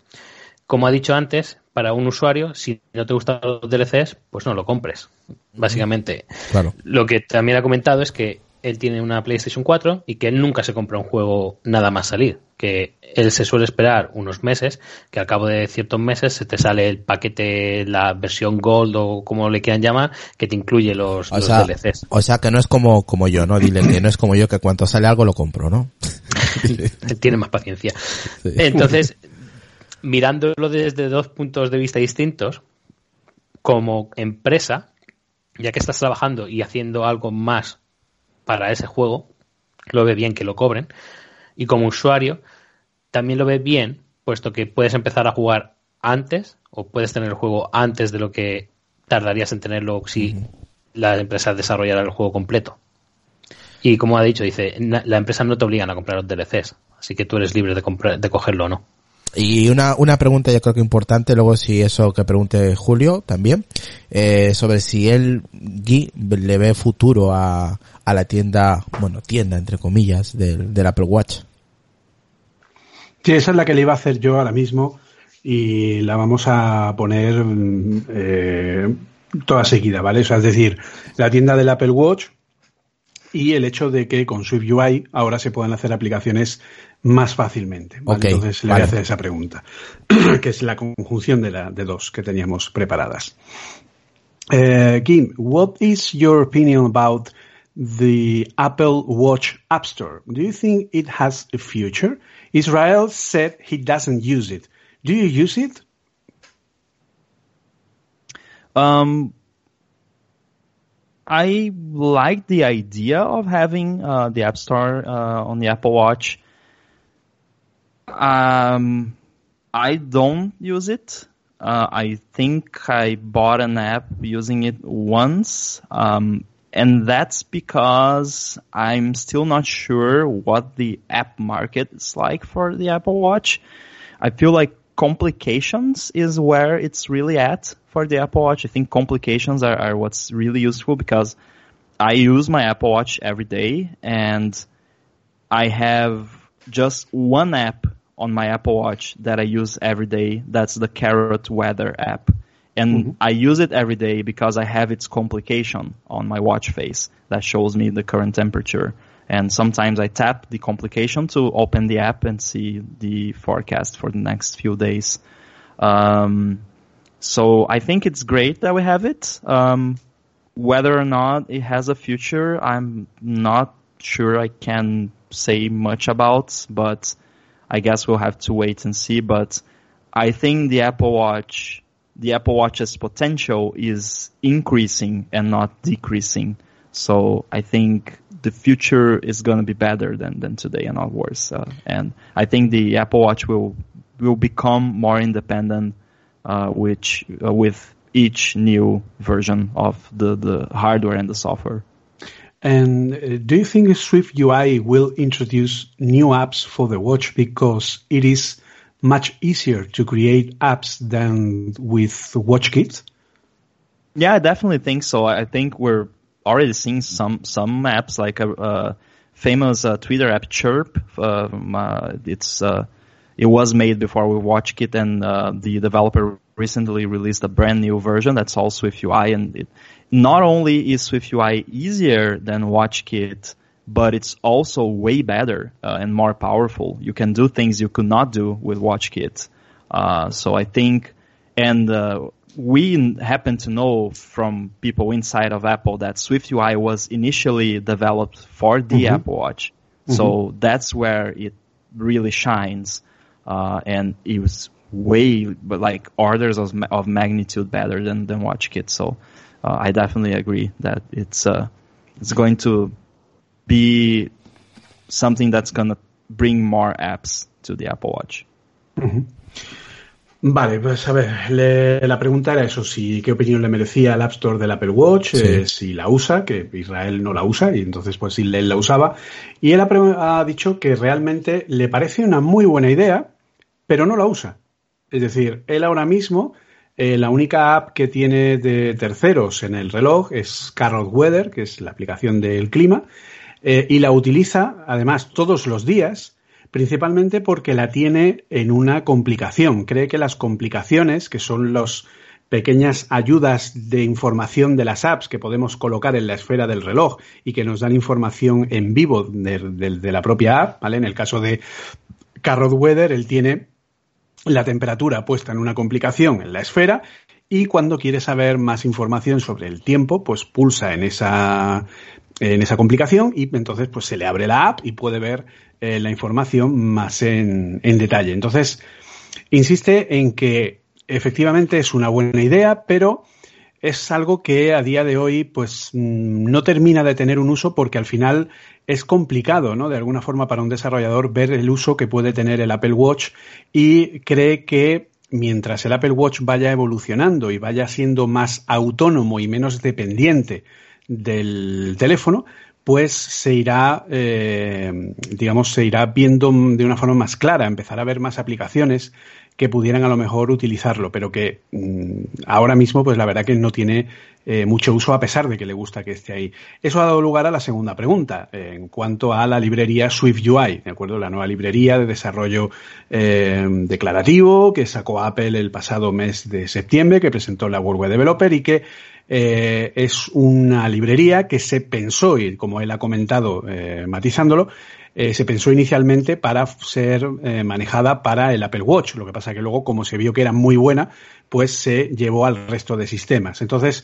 Como ha dicho antes, para un usuario, si no te gustan los DLCs, pues no lo compres. Básicamente, lo que también ha comentado es que él tiene una PlayStation 4 y que él nunca se compra un juego nada más salir. Que él se suele esperar unos meses, que al cabo de ciertos meses se te sale el paquete, la versión Gold o como le quieran llamar, que te incluye los, DLCs. O sea que no es como, como yo, ¿no? Dile que no es como yo, que cuando sale algo lo compro, ¿no? [LAUGHS] tiene más paciencia. Entonces, mirándolo desde dos puntos de vista distintos, como empresa, ya que estás trabajando y haciendo algo más para ese juego, lo ve bien que lo cobren. Y como usuario, también lo ve bien, puesto que puedes empezar a jugar antes o puedes tener el juego antes de lo que tardarías en tenerlo si la empresa desarrollara el juego completo. Y como ha dicho, dice, la empresa no te obligan a comprar los DLCs, así que tú eres libre de, comprar, de cogerlo o no. Y una, una pregunta yo creo que importante, luego si eso que pregunte Julio también, eh, sobre si él, Guy, le ve futuro a, a la tienda, bueno, tienda entre comillas, del, del Apple Watch. Sí, esa es la que le iba a hacer yo ahora mismo y la vamos a poner eh, toda seguida, ¿vale? O sea, es decir, la tienda del Apple Watch y el hecho de que con Swift UI ahora se puedan hacer aplicaciones más fácilmente. Entonces le voy a hacer esa pregunta, [CLEARS THROAT] que es la conjunción de, la, de dos que teníamos preparadas. Uh, Kim, what is your opinion about the Apple Watch App Store? Do you think it has a future? Israel said he doesn't use it. Do you use it? Um, I like the idea of having uh, the App Store uh, on the Apple Watch. Um, I don't use it. Uh, I think I bought an app using it once, um, and that's because I'm still not sure what the app market is like for the Apple Watch. I feel like complications is where it's really at for the Apple Watch. I think complications are, are what's really useful because I use my Apple Watch every day and I have just one app on my Apple Watch that I use every day. That's the Carrot Weather app. And mm-hmm. I use it every day because I have its complication on my watch face that shows me the current temperature. And sometimes I tap the complication to open the app and see the forecast for the next few days. Um, so I think it's great that we have it. Um, whether or not it has a future, I'm not sure I can say much about, but I guess we'll have to wait and see. But I think the Apple Watch, the Apple Watch's potential is increasing and not decreasing. So I think the future is going to be better than, than today and not worse. Uh, and I think the Apple Watch will will become more independent, uh, which uh, with each new version of the, the hardware and the software. And uh, do you think Swift UI will introduce new apps for the watch because it is much easier to create apps than with WatchKit? Yeah, I definitely think so. I think we're already seeing some some apps like a, a famous uh, Twitter app Chirp. Um, uh, it's uh, it was made before we WatchKit, and uh, the developer recently released a brand new version that's all Swift UI, and it, not only is SwiftUI easier than WatchKit, but it's also way better uh, and more powerful. You can do things you could not do with WatchKit. Uh, so I think, and we happen to know from people inside of Apple that SwiftUI was initially developed for the mm-hmm. Apple Watch. Mm-hmm. So that's where it really shines. Uh, and it was way, but like orders of, of magnitude better than, than WatchKit. So, uh, I definitely agree that it's, uh, it's going to be something that's going to bring more apps to the Apple Watch. Vale, pues a ver, le, la pregunta era eso, si qué opinión le merecía el App Store del Apple Watch, eh, si la usa, que Israel no la usa, y entonces pues si él la usaba. Y él ha, ha, dicho que realmente le parece una muy buena idea, pero no la usa. Es decir, él ahora mismo, eh, la única app que tiene de terceros en el reloj es Carrot Weather, que es la aplicación del clima, eh, y la utiliza además todos los días principalmente porque la tiene en una complicación. Cree que las complicaciones, que son las pequeñas ayudas de información de las apps que podemos colocar en la esfera del reloj y que nos dan información en vivo de, la propia app, ¿vale? En el caso de Carrot Weather, él tiene la temperatura puesta en una complicación en la esfera y cuando quiere saber más información sobre el tiempo, pues pulsa en esa en esa complicación y entonces pues se le abre la app y puede ver eh, la información más en, en detalle. Entonces, insiste en que efectivamente es una buena idea, pero es algo que a día de hoy pues mm, no termina de tener un uso porque al final es complicado, ¿no? De alguna forma para un desarrollador ver el uso que puede tener el Apple Watch y cree que mientras el Apple Watch vaya evolucionando y vaya siendo más autónomo y menos dependiente del teléfono, pues se irá, eh, digamos, se irá viendo de una forma más clara, empezar a ver más aplicaciones que pudieran a lo mejor utilizarlo, pero que mm, ahora mismo, pues la verdad que no tiene eh, mucho uso a pesar de que le gusta que esté ahí. Eso ha dado lugar a la segunda pregunta en cuanto a la librería Swift UI, ¿de acuerdo? La nueva librería de desarrollo eh, declarativo que sacó Apple el pasado mes de septiembre, que presentó la World Web Developer y que eh, es una librería que se pensó, y como él ha comentado eh, matizándolo, eh, se pensó inicialmente para ser manejada para el Apple Watch. Lo que pasa que luego, como se vio que era muy buena, pues se llevó al resto de sistemas. Entonces,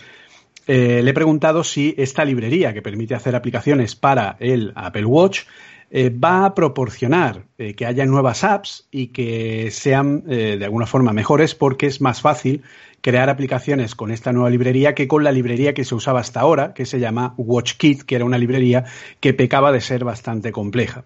le he preguntado si esta librería que permite hacer aplicaciones para el Apple Watch va a proporcionar que haya nuevas apps y que sean de alguna forma mejores porque es más fácil crear aplicaciones con esta nueva librería que con la librería que se usaba hasta ahora, que se llama WatchKit, que era una librería que pecaba de ser bastante compleja.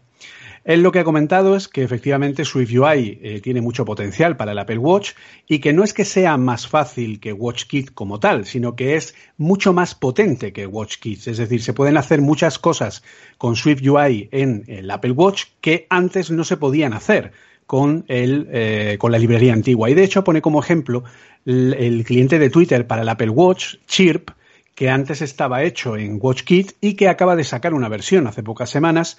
Él lo que ha comentado es que efectivamente SwiftUI eh, tiene mucho potencial para el Apple Watch y que no es que sea más fácil que WatchKit como tal, sino que es mucho más potente que WatchKit. Es decir, se pueden hacer muchas cosas con SwiftUI en el Apple Watch que antes no se podían hacer con, el, eh, con la librería antigua. Y de hecho pone como ejemplo el, cliente de Twitter para el Apple Watch, Chirp, que antes estaba hecho en WatchKit y que acaba de sacar una versión hace pocas semanas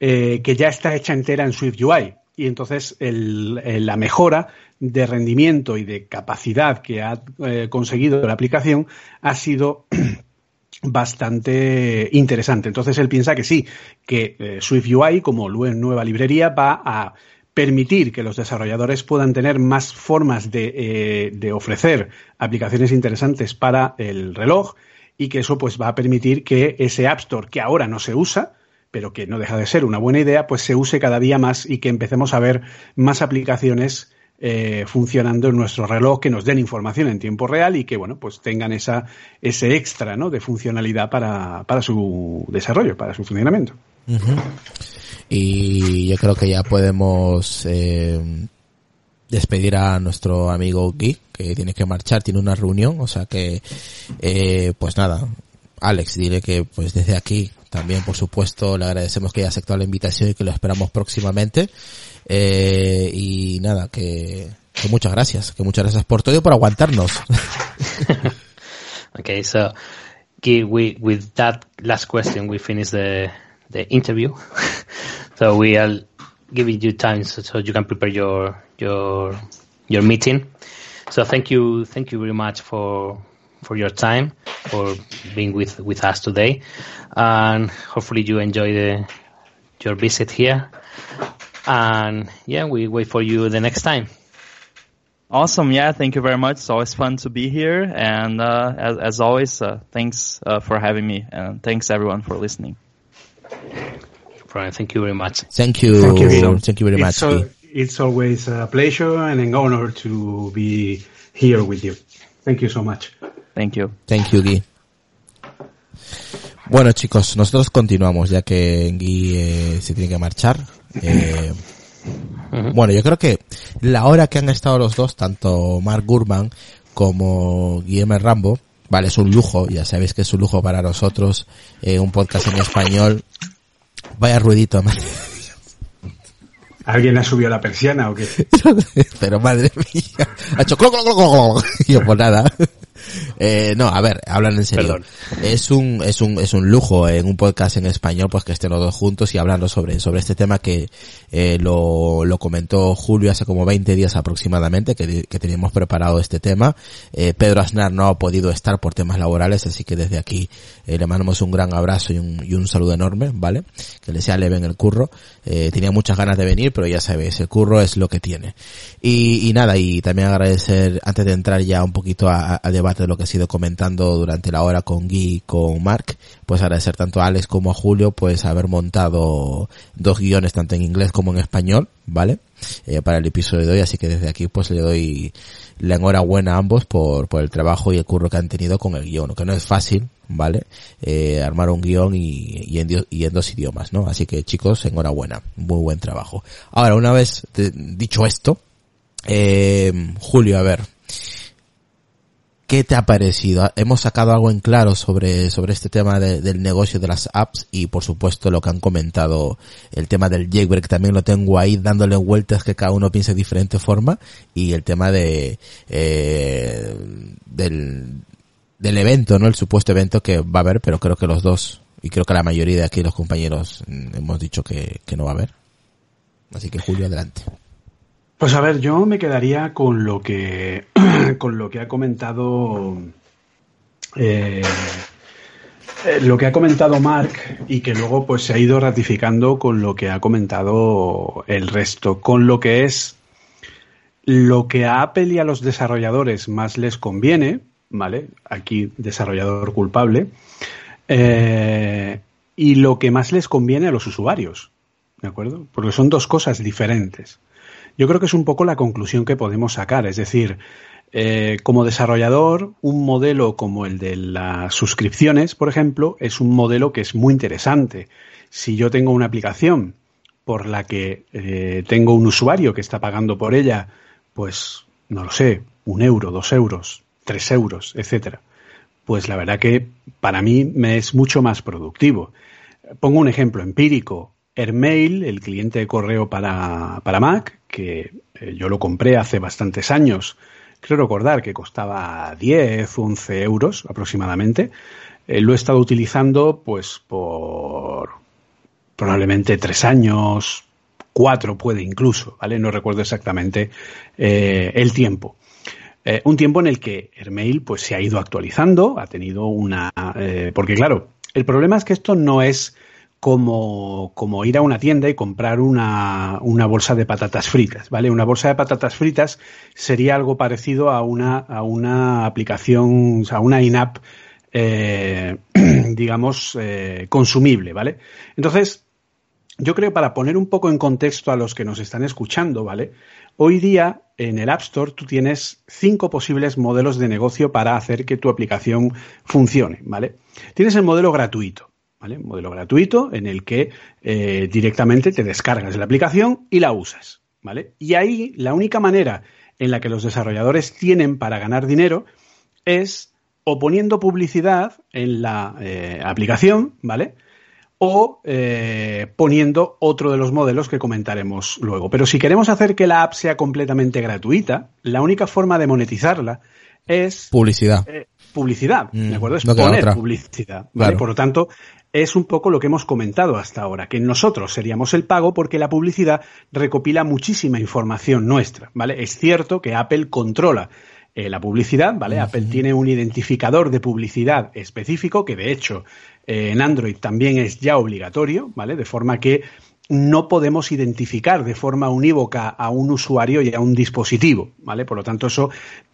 eh, que ya está hecha entera en Swift UI. Y entonces la mejora de rendimiento y de capacidad que ha eh, conseguido la aplicación ha sido [CLEARS THROAT] bastante interesante. Entonces él piensa que sí, que eh, Swift UI como nueva librería va a permitir que los desarrolladores puedan tener más formas de, eh, de, ofrecer aplicaciones interesantes para el reloj y que eso pues va a permitir que ese App Store que ahora no se usa, pero que no deja de ser una buena idea, pues se use cada día más y que empecemos a ver más aplicaciones eh, funcionando en nuestro reloj que nos den información en tiempo real y que bueno pues tengan esa ese extra ¿no? de funcionalidad para, para su desarrollo, para su funcionamiento. Y yo creo que ya podemos eh, despedir a nuestro amigo Guy, que tiene que marchar, tiene una reunión, o sea que, eh, pues nada, Alex, dile que pues desde aquí también, por supuesto, le agradecemos que haya aceptado la invitación y que lo esperamos próximamente. Eh, y nada, que, que muchas gracias, que muchas gracias por todo y por aguantarnos. [LAUGHS] okay, so we, with that last question, we finish the the interview. [LAUGHS] so we are giving you time so, so, you can prepare your your your meeting. So thank you, thank you very much for for your time, for being with with us today, and hopefully you enjoy the your visit here. And yeah, we wait for you the next time. Awesome. Yeah. Thank you very much. It's always fun to be here. And, uh, as, as always, uh, thanks, uh, for having me and thanks everyone for listening. Brian, thank you very much. Thank you. Thank you, thank you very much. So, it's always a pleasure and an honor to be here with you. Thank you so much. Thank you. Thank you, Guy. Bueno, chicos, nosotros continuamos ya que Guy eh, se tiene que marchar. Eh, bueno, yo creo que la hora que han estado los dos, tanto Mark Gurman como Guillermo Rambo, vale, es un lujo, ya sabéis que es un lujo para nosotros, eh, un podcast en español. Vaya ruidito, madre. ¿Alguien ha subido la persiana o qué? Pero madre mía, ha hecho clo, clo, clo, clo. Y yo, pues nada. Eh, no, a ver, hablan en serio. Perdón. Es un, es un, es un lujo en un podcast en español, pues que estén los dos juntos y hablando sobre, sobre este tema que, eh, lo, lo comentó Julio hace como 20 días aproximadamente, que, que teníamos preparado este tema. Eh, Pedro Aznar no ha podido estar por temas laborales, así que desde aquí, eh, le mandamos un gran abrazo y un, y un saludo enorme, ¿vale? Que le sea leve en el curro. Tenía muchas ganas de venir, pero ya sabéis, el curro es lo que tiene. Y, y nada, y también agradecer, antes de entrar ya un poquito a, a debate de lo que ha sido comentando durante la hora con Guy y con Mark, pues agradecer tanto a Alex como a Julio, pues haber montado dos guiones tanto en inglés como en español, ¿vale? Eh, para el episodio de hoy, así que desde aquí pues le doy la enhorabuena a ambos por, por el trabajo y el curro que han tenido con el guion, que no es fácil, ¿vale? Eh, armar un guion y, y, en, y, en, dos idiomas, ¿no? Así que chicos, enhorabuena, muy buen trabajo. Ahora, una vez dicho esto, eh, Julio, a ver, ¿Qué te ha parecido? Hemos sacado algo en claro sobre, sobre este tema de, del negocio de las apps y por supuesto lo que han comentado, el tema del jailbreak también lo tengo ahí dándole vueltas que cada uno piense de diferente forma y el tema de, eh, del, del evento, ¿no? El supuesto evento que va a haber, pero creo que los dos y creo que la mayoría de aquí los compañeros hemos dicho que, que no va a haber. Así que Julio, adelante. Pues a ver, yo me quedaría con lo que [CLEARS THROAT] con lo que ha comentado eh, lo que ha comentado Mark y que luego pues se ha ido ratificando con lo que ha comentado el resto, con lo que es lo que a Apple y a los desarrolladores más les conviene, ¿vale? Aquí desarrollador culpable, eh, y lo que más les conviene a los usuarios, ¿de acuerdo? Porque son dos cosas diferentes. Yo creo que es un poco la conclusión que podemos sacar. Es decir, eh, como desarrollador, un modelo como el de las suscripciones, por ejemplo, es un modelo que es muy interesante. Si yo tengo una aplicación por la que eh, tengo un usuario que está pagando por ella, pues, no lo sé, un euro, dos euros, tres euros, etcétera, pues la verdad que para mí me es mucho más productivo. Pongo un ejemplo empírico Airmail, el cliente de correo para, para Mac, que eh, yo lo compré hace bastantes años. Creo recordar que costaba 10, 11 euros aproximadamente. Eh, lo he estado utilizando pues por probablemente tres años, cuatro puede incluso, ¿vale? No recuerdo exactamente eh, el tiempo. Un tiempo en el que Airmail pues se ha ido actualizando, ha tenido una... Porque claro, el problema es que esto no es como, como ir a una tienda y comprar una, una, bolsa de patatas fritas, ¿vale? Una bolsa de patatas fritas sería algo parecido a una, a una aplicación, a una in-app, eh, [CLEARS THROAT] digamos, eh, consumible, ¿vale? Entonces, yo creo para poner un poco en contexto a los que nos están escuchando, ¿vale? Hoy día en el App Store tú tienes cinco posibles modelos de negocio para hacer que tu aplicación funcione, ¿vale? Tienes el modelo gratuito, ¿vale? Un modelo gratuito en el que eh, directamente te descargas la aplicación y la usas, ¿vale? Y ahí la única manera en la que los desarrolladores tienen para ganar dinero es o poniendo publicidad en la eh, aplicación, ¿vale? o eh, poniendo otro de los modelos que comentaremos luego. Pero si queremos hacer que la app sea completamente gratuita, la única forma de monetizarla es publicidad. Eh, publicidad, Mm, ¿de acuerdo? Es no poner otra. publicidad. ¿vale? Claro. Por lo tanto, es un poco lo que hemos comentado hasta ahora, que nosotros seríamos el pago porque la publicidad recopila muchísima información nuestra, ¿vale? Es cierto que Apple controla eh, la publicidad, ¿vale? Apple tiene un identificador de publicidad específico que de hecho eh, en Android también es ya obligatorio, ¿vale? De forma que no podemos identificar de forma unívoca a un usuario y a un dispositivo, ¿vale? Por lo tanto, eso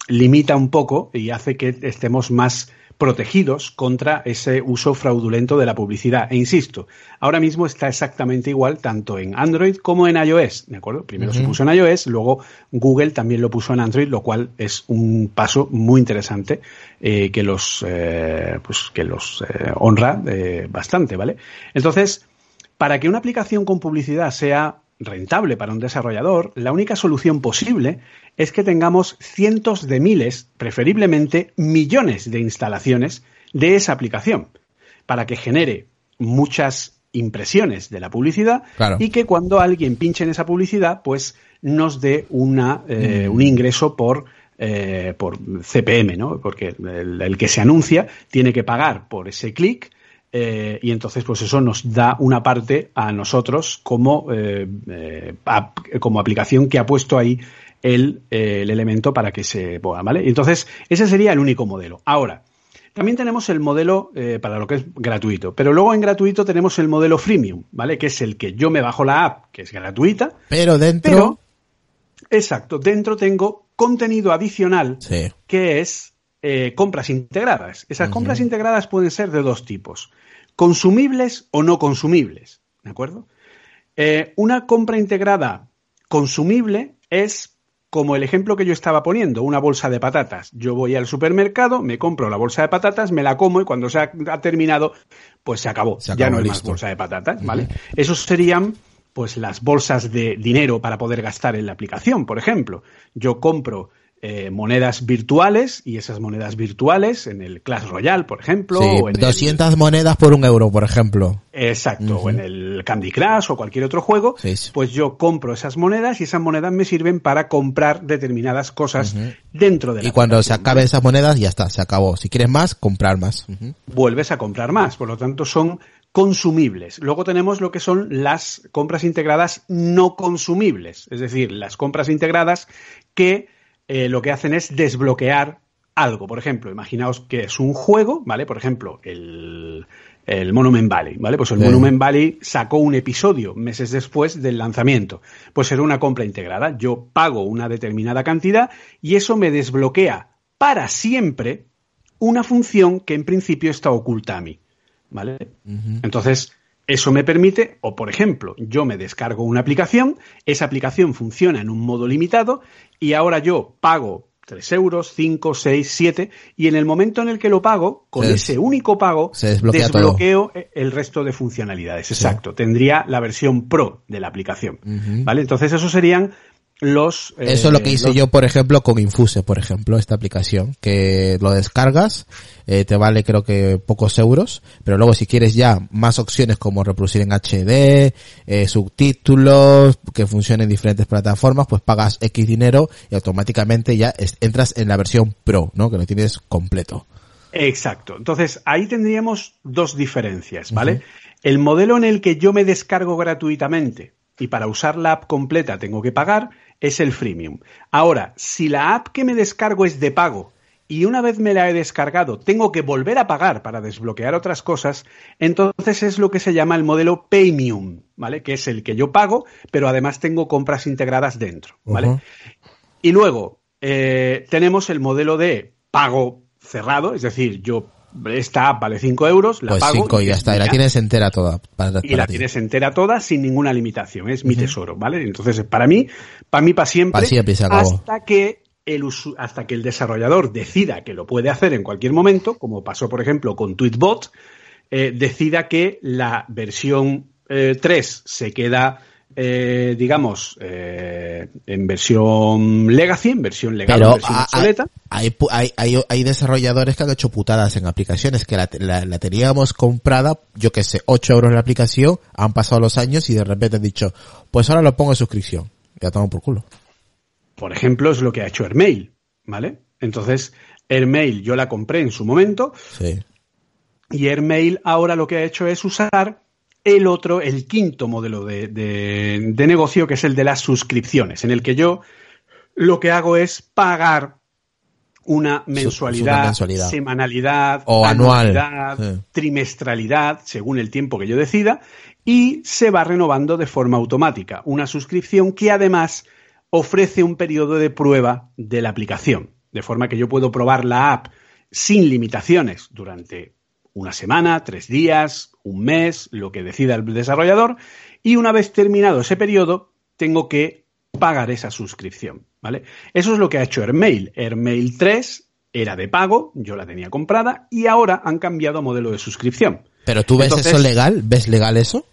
limita un poco y hace que estemos más protegidos contra ese uso fraudulento de la publicidad. E insisto, ahora mismo está exactamente igual tanto en Android como en iOS, ¿de acuerdo? Primero se puso en iOS, luego Google también lo puso en Android, lo cual es un paso muy interesante eh, que los, eh, pues, que los eh, honra bastante, ¿vale? Entonces, para que una aplicación con publicidad sea rentable para un desarrollador, la única solución posible es que tengamos cientos de miles, preferiblemente millones de instalaciones de esa aplicación, para que genere muchas impresiones de la publicidad Claro. y que cuando alguien pinche en esa publicidad, pues nos dé una, eh, Mm. un ingreso por, eh, por CPM, ¿no? Porque el, el que se anuncia tiene que pagar por ese clic eh, y entonces pues eso nos da una parte a nosotros como, eh, eh, ap- como aplicación que ha puesto ahí el, el elemento para que se ponga, ¿vale? Entonces ese sería el único modelo. Ahora, también tenemos el modelo para lo que es gratuito, pero luego en gratuito tenemos el modelo freemium, ¿vale? Que es el que yo me bajo la app, que es gratuita, Pero dentro... pero, exacto, dentro tengo contenido adicional Sí. que es eh, compras integradas. Esas compras integradas pueden ser de dos tipos, consumibles o no consumibles, ¿de acuerdo? Eh, una compra integrada consumible es como el ejemplo que yo estaba poniendo, una bolsa de patatas. Yo voy al supermercado, me compro la bolsa de patatas, me la como y cuando se ha, ha terminado, pues se acabó. Se ya no hay más bolsa de patatas, ¿vale? Esos serían pues las bolsas de dinero para poder gastar en la aplicación, por ejemplo. Yo compro eh, monedas virtuales y esas monedas virtuales en el Clash Royale, por ejemplo, Sí, o en el- 200 monedas por un euro, por ejemplo. Exacto, o en el Candy Crush o cualquier otro juego, Sí, sí. pues yo compro esas monedas y esas monedas me sirven para comprar determinadas cosas dentro de la Y cuando se acaben esas monedas, ya está, se acabó. Si quieres más, comprar más. Vuelves a comprar más, por lo tanto son consumibles. Luego tenemos lo que son las compras integradas no consumibles, es decir, las compras integradas que eh, lo que hacen es desbloquear algo. Por ejemplo, imaginaos que es un juego, ¿vale? Por ejemplo, el, el Monument Valley, ¿vale? Pues el Sí. Monument Valley sacó un episodio meses después del lanzamiento. Pues era una compra integrada. Yo pago una determinada cantidad y eso me desbloquea para siempre una función que en principio está oculta a mí. ¿Vale? Entonces, eso me permite, o por ejemplo, yo me descargo una aplicación, esa aplicación funciona en un modo limitado y ahora yo pago 3 euros, 5, 6, 7 y en el momento en el que lo pago, con Se ese único pago, todo. desbloqueo el resto de funcionalidades. Exacto. Tendría la versión pro de la aplicación. ¿Vale? Entonces, eso serían los... Eso es lo que eh, hice los- yo, por ejemplo, con Infuse, por ejemplo, esta aplicación, que lo descargas, eh, te vale creo que pocos euros, pero luego si quieres ya más opciones como reproducir en HD, eh, subtítulos, que funcionen en diferentes plataformas, pues pagas X dinero y automáticamente ya es- entras en la versión Pro, ¿no? Que lo tienes completo. Exacto. Entonces, ahí tendríamos dos diferencias, ¿vale? El modelo en el que yo me descargo gratuitamente y para usar la app completa tengo que pagar es el freemium. Ahora, si la app que me descargo es de pago y una vez me la he descargado tengo que volver a pagar para desbloquear otras cosas, entonces es lo que se llama el modelo Paymium, ¿vale? Que es el que yo pago, pero además tengo compras integradas dentro, ¿vale? Y luego eh, tenemos el modelo de pago cerrado, es decir, yo esta app vale 5 euros, la Pues pago 5 y ya es está, y la tienes entera toda. Para, y para la ti. tienes entera toda sin ninguna limitación, es mi tesoro, ¿vale? Entonces, para mí, para mí para siempre, hasta que el hasta que el desarrollador decida que lo puede hacer en cualquier momento, como pasó por ejemplo con Tweetbot, eh, decida que la versión eh, 3 se queda eh, digamos, eh, en versión legacy, en versión legal, en Pero versión ha- obsoleta. hay, hay, hay, hay desarrolladores que han hecho putadas en aplicaciones que la, la- la teníamos comprada, yo que sé, 8 euros la aplicación, han pasado los años y de repente han dicho, pues ahora lo pongo en suscripción. Ya toman por culo. Por ejemplo, es lo que ha hecho Airmail, ¿vale? Entonces, Airmail yo la compré en su momento Sí. y Airmail ahora lo que ha hecho es usar el otro, el quinto modelo de, de- de negocio, que es el de las suscripciones, en el que yo lo que hago es pagar una mensualidad, una mensualidad. semanalidad, O anual, sí. trimestralidad, según el tiempo que yo decida, y se va renovando de forma automática. Una suscripción que además ofrece un periodo de prueba de la aplicación, de forma que yo puedo probar la app sin limitaciones durante una semana, tres días, un mes, lo que decida el desarrollador, y una vez terminado ese periodo, tengo que pagar esa suscripción, ¿vale? Eso es lo que ha hecho Airmail. Airmail 3 era de pago, yo la tenía comprada, y ahora han cambiado a modelo de suscripción. Pero tú ves Entonces- eso legal, ¿ves legal eso?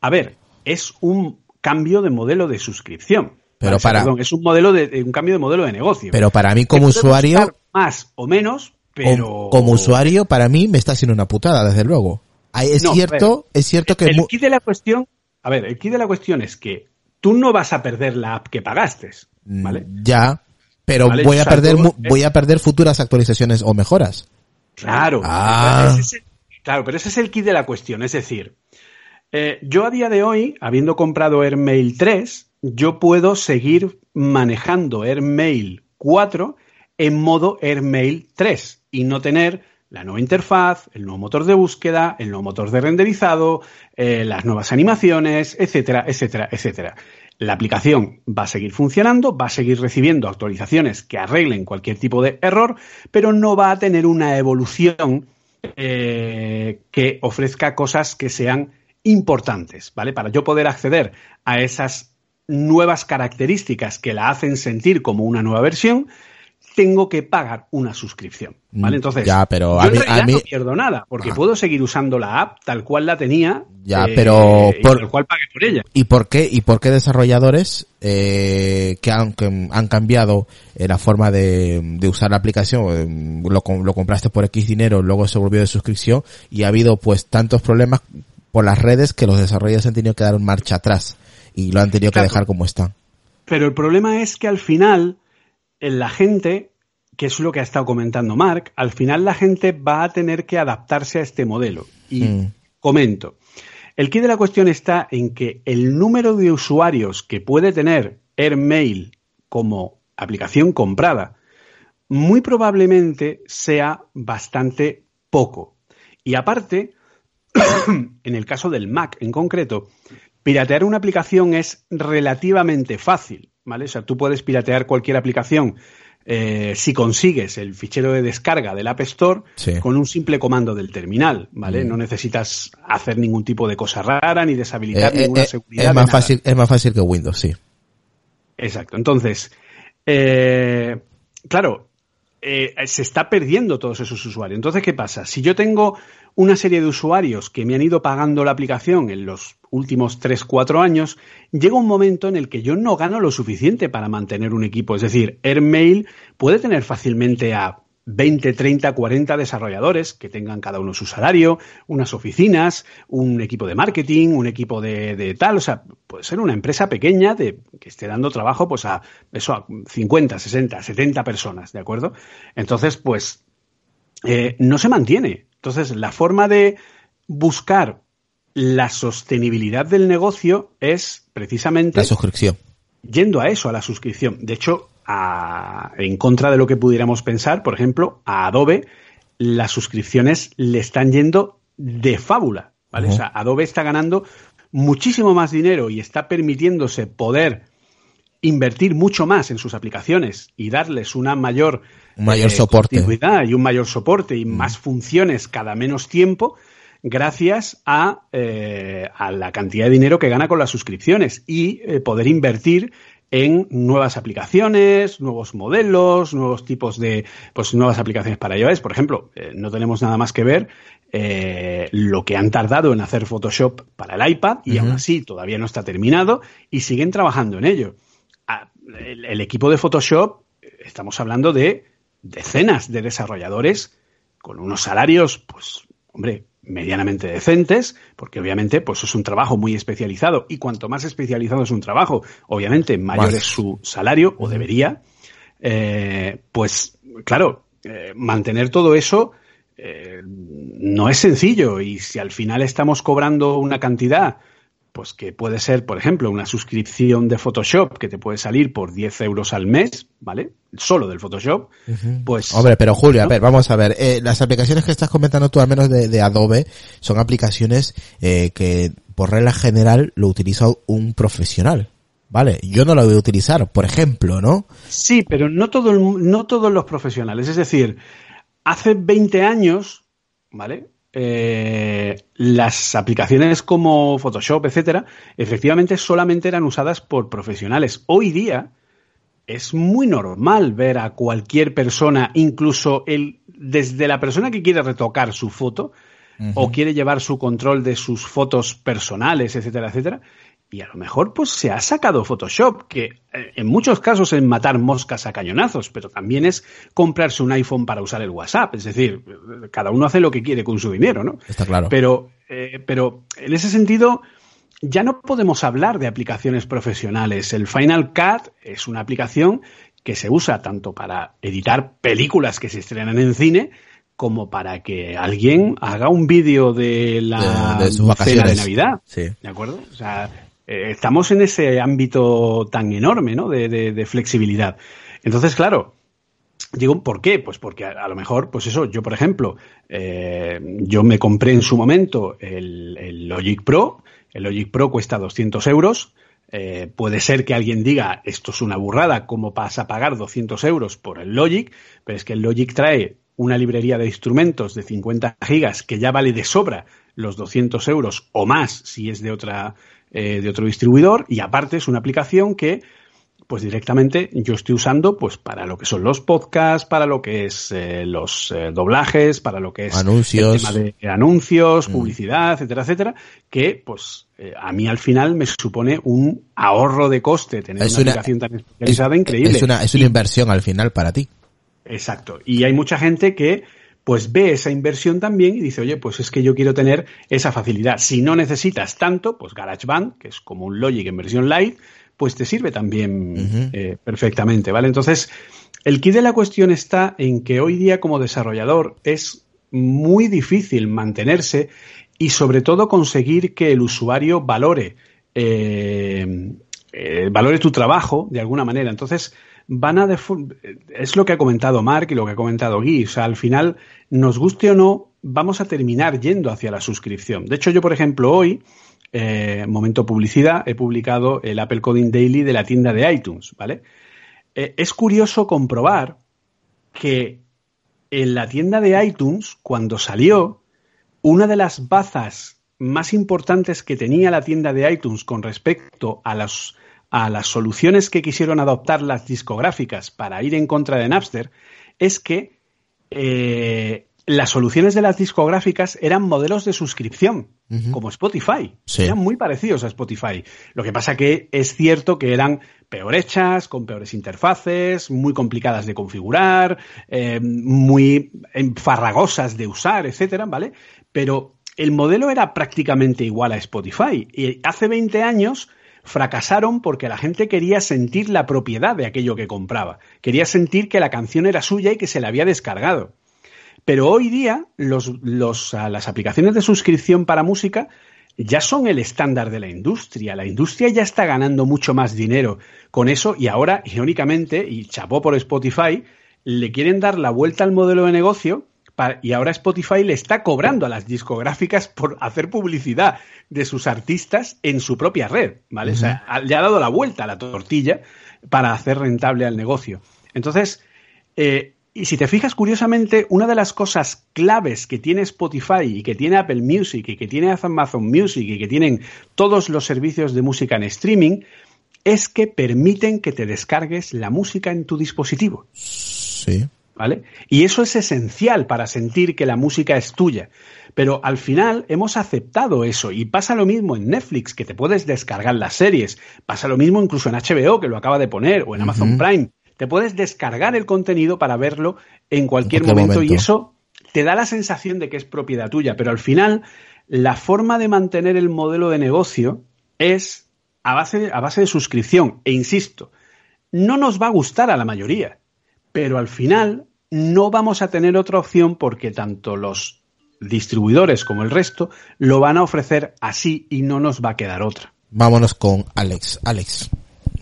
A ver, es un cambio de modelo de suscripción. Pero sea, para- perdón, es un modelo de, un cambio de modelo de negocio. Pero para mí como usuario, más o menos, pero como, como usuario, para mí me está haciendo una putada, desde luego. Es No, cierto, es cierto que el key de la cuestión, a ver, el key de la cuestión es que tú no vas a perder la app que pagaste, ¿vale? Mm, ya, pero Vale, voy a o sea, perder voy a perder futuras actualizaciones o mejoras. Claro, Ah. ese es el- claro, pero ese es el key de la cuestión. Es decir, eh, yo a día de hoy, habiendo comprado Airmail 3, yo puedo seguir manejando Airmail 4 en modo Airmail 3 y no tener la nueva interfaz, el nuevo motor de búsqueda, el nuevo motor de renderizado, eh, las nuevas animaciones, etcétera, etcétera, etcétera. La aplicación va a seguir funcionando, va a seguir recibiendo actualizaciones que arreglen cualquier tipo de error, pero no va a tener una evolución eh, que ofrezca cosas que sean importantes, ¿vale? Para yo poder acceder a esas nuevas características que la hacen sentir como una nueva versión, tengo que pagar una suscripción, ¿vale? Mm, Entonces, ya, pero a mí- a mí- no pierdo nada, porque Ajá. puedo seguir usando la app tal cual la tenía, Ya, eh, pero y por- tal cual pagué por ella. ¿Y por qué, y por qué desarrolladores eh, que han, que han cambiado eh, la forma de, de usar la aplicación, eh, lo, com- lo compraste por X dinero, luego se volvió de suscripción y ha habido pues tantos problemas por las redes que los desarrolladores han tenido que dar un marcha atrás y lo han tenido que dejar como está. Pero el problema es que al final eh, la gente, que es lo que ha estado comentando Mark, al final la gente va a tener que adaptarse a este modelo. Y Mm. comento, el quid de la cuestión está en que el número de usuarios que puede tener Airmail como aplicación comprada muy probablemente sea bastante poco. Y aparte, [COUGHS] en el caso del Mac en concreto, piratear una aplicación es relativamente fácil, ¿vale? O sea, tú puedes piratear cualquier aplicación eh, si consigues el fichero de descarga del App Store Sí. con un simple comando del terminal, ¿vale? Mm. No necesitas hacer ningún tipo de cosa rara ni deshabilitar Eh, eh, ninguna eh, seguridad. es más fácil, es más fácil que Windows, sí. Exacto. Entonces, eh, claro, eh, se está perdiendo todos esos usuarios. Entonces, ¿qué pasa? Si yo tengo una serie de usuarios que me han ido pagando la aplicación en los últimos 3, 4 años, llega un momento en el que yo no gano lo suficiente para mantener un equipo. Es decir, AirMail puede tener fácilmente a 20, 30, 40 desarrolladores que tengan cada uno su salario, unas oficinas, un equipo de marketing, un equipo de, tal. O sea, puede ser una empresa pequeña de, que esté dando trabajo pues a eso a 50, 60, 70 personas, ¿de acuerdo? Entonces, pues eh, no se mantiene. Entonces, la forma de buscar la sostenibilidad del negocio es precisamente la suscripción. Yendo a eso, a la suscripción. De hecho, en contra de lo que pudiéramos pensar, por ejemplo, a Adobe las suscripciones le están yendo de fábula, ¿vale? O sea, Adobe está ganando muchísimo más dinero y está permitiéndose poder invertir mucho más en sus aplicaciones y darles una mayor, mayor eh, soporte. y un mayor soporte y más funciones cada menos tiempo gracias a, eh, a, la cantidad de dinero que gana con las suscripciones y eh, poder invertir en nuevas aplicaciones, nuevos modelos, nuevos tipos de, pues nuevas aplicaciones para iOS. Por ejemplo, eh, no tenemos nada más que ver eh, lo que han tardado en hacer Photoshop para el iPad y aún así todavía no está terminado y siguen trabajando en ello. Ah, el, equipo de Photoshop, estamos hablando de decenas de desarrolladores con unos salarios, pues, hombre, medianamente decentes, porque obviamente pues es un trabajo muy especializado y cuanto más especializado es un trabajo, obviamente mayor es su salario o debería, eh, pues claro, eh, mantener todo eso eh, no es sencillo y si al final estamos cobrando una cantidad pues que puede ser, por ejemplo, una suscripción de Photoshop que te puede salir por 10 euros al mes, ¿vale? Solo del Photoshop, pues... Hombre, pero Julio, a ver, vamos a ver, eh, las aplicaciones que estás comentando tú, al menos de, Adobe, son aplicaciones eh, que por regla general lo utiliza un profesional. Vale, yo no lo voy a utilizar, por ejemplo, ¿no? Sí, pero no, todo no todos los profesionales. Es decir, hace 20 años, ¿vale? Eh, las aplicaciones como Photoshop, etcétera, efectivamente solamente eran usadas por profesionales. Hoy día es muy normal ver a cualquier persona, incluso el, desde la persona que quiere retocar su foto o quiere llevar su control de sus fotos personales, etcétera, etcétera, y a lo mejor pues se ha sacado Photoshop, que eh, en muchos casos es matar moscas a cañonazos, pero también es comprarse un iPhone para usar el WhatsApp. Es decir, cada uno hace lo que quiere con su dinero, ¿no? Está claro. Pero, eh, pero en ese sentido, ya no podemos hablar de aplicaciones profesionales. El Final Cut es una aplicación que se usa tanto para editar películas que se estrenan en cine, como para que alguien haga un vídeo de la de, cena de Navidad. Sí. ¿De acuerdo? O sea, eh, estamos en ese ámbito tan enorme ¿no? de, flexibilidad. Entonces, claro, Digo, ¿por qué? Pues porque a, lo mejor, pues eso, yo por ejemplo, eh, yo me compré en su momento el, Logic Pro, el Logic Pro cuesta 200 euros, eh, puede ser que alguien diga, esto es una burrada, ¿cómo pasa a pagar 200 euros por el Logic? Pero es que el Logic trae una librería de instrumentos de 50 gigas que ya vale de sobra los 200 euros o más si es de otra eh, de otro distribuidor y aparte es una aplicación que pues directamente yo estoy usando pues para lo que son los podcasts, para lo que es eh, los eh, doblajes, para lo que es anuncios, el tema de anuncios, mm. publicidad, etcétera, etcétera, que pues a mí al final me supone un ahorro de coste tener una, aplicación tan especializada increíble. Es una, es una inversión al final para ti. Exacto. Y hay mucha gente que pues ve esa inversión también y dice, oye, pues es que yo quiero tener esa facilidad. Si no necesitas tanto, pues GarageBand, que es como un Logic en versión light, pues te sirve también eh, perfectamente, ¿vale? Entonces, el kit de la cuestión está en que hoy día como desarrollador es muy difícil mantenerse y sobre todo conseguir que el usuario valore, eh, eh, valore tu trabajo de alguna manera. Entonces, van a es lo que ha comentado Mark y lo que ha comentado Guy. O sea, al final, nos guste o no, vamos a terminar yendo hacia la suscripción. De hecho, yo, por ejemplo, hoy, eh, momento publicidad, he publicado el Apple Coding Daily de la tienda de iTunes, ¿vale? Eh, es curioso comprobar que en la tienda de iTunes, cuando salió, una de las bazas más importantes que tenía la tienda de iTunes con respecto a los a las soluciones que quisieron adoptar las discográficas para ir en contra de Napster es que eh, las soluciones de las discográficas eran modelos de suscripción, como Spotify. Eran muy parecidos a Spotify. Lo que pasa que es cierto que eran peor hechas, con peores interfaces, muy complicadas de configurar, eh, muy farragosas de usar, etcétera, ¿vale? Pero el modelo era prácticamente igual a Spotify. Y hace 20 años fracasaron porque la gente quería sentir la propiedad de aquello que compraba. Quería sentir que la canción era suya y que se la había descargado. Pero hoy día los, las aplicaciones de suscripción para música ya son el estándar de la industria. La industria ya está ganando mucho más dinero con eso y ahora, irónicamente, y chapó por Spotify, le quieren dar la vuelta al modelo de negocio y ahora Spotify le está cobrando a las discográficas por hacer publicidad de sus artistas en su propia red, ¿vale? O sea, le ha dado la vuelta a la tortilla para hacer rentable al negocio. Entonces, eh, y si te fijas, curiosamente, una de las cosas claves que tiene Spotify y que tiene Apple Music y que tiene Amazon Music y que tienen todos los servicios de música en streaming es que permiten que te descargues la música en tu dispositivo. Sí. ¿Vale? Y eso es esencial para sentir que la música es tuya. Pero al final hemos aceptado eso y pasa lo mismo en Netflix, que te puedes descargar las series. Pasa lo mismo incluso en HBO, que lo acaba de poner, o en Amazon Prime te puedes descargar el contenido para verlo en cualquier, momento, y eso te da la sensación de que es propiedad tuya, pero al final la forma de mantener el modelo de negocio es a base, a base de suscripción. E insisto, no nos va a gustar a la mayoría, pero al final no vamos a tener otra opción porque tanto los distribuidores como el resto lo van a ofrecer así y no nos va a quedar otra. Vámonos con Alex. Alex.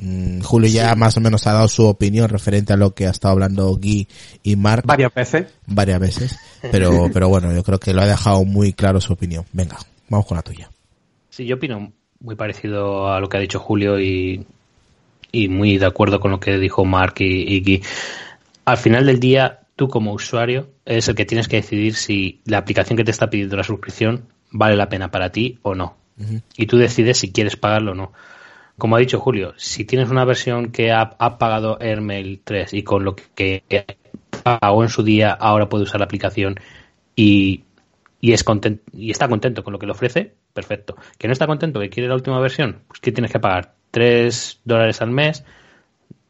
Mm, Julio ya más o menos ha dado su opinión referente a lo que ha estado hablando Guy y Mark. Varias veces. Varias veces. Pero, [LAUGHS] pero bueno, yo creo que lo ha dejado muy claro su opinión. Venga, vamos con la tuya. Sí, yo opino muy parecido a lo que ha dicho Julio y, y muy de acuerdo con lo que dijo Mark y, Guy. Al final del día, tú como usuario es el que tienes que decidir si la aplicación que te está pidiendo la suscripción vale la pena para ti o no. Y tú decides si quieres pagarlo o no. Como ha dicho Julio, si tienes una versión que ha, pagado Airmail 3 y con lo que pagó en su día ahora puede usar la aplicación y, es y está contento con lo que le ofrece, perfecto. Que no está contento, que quiere la última versión, pues que tienes que pagar 3 dólares al mes,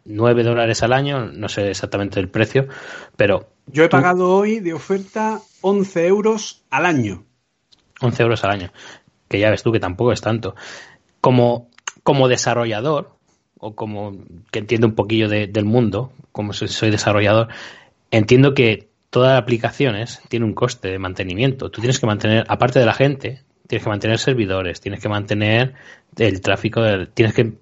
9 dólares al año, no sé exactamente el precio, pero... Yo he pagado hoy de oferta 11 euros al año. 11 euros al año, que ya ves tú que tampoco es tanto. Como como desarrollador, o como que entiendo un poquillo del mundo, como soy, desarrollador, entiendo que todas las aplicaciones tienen un coste de mantenimiento. Tú tienes que mantener, aparte de la gente, tienes que mantener servidores, tienes que mantener el tráfico, tienes que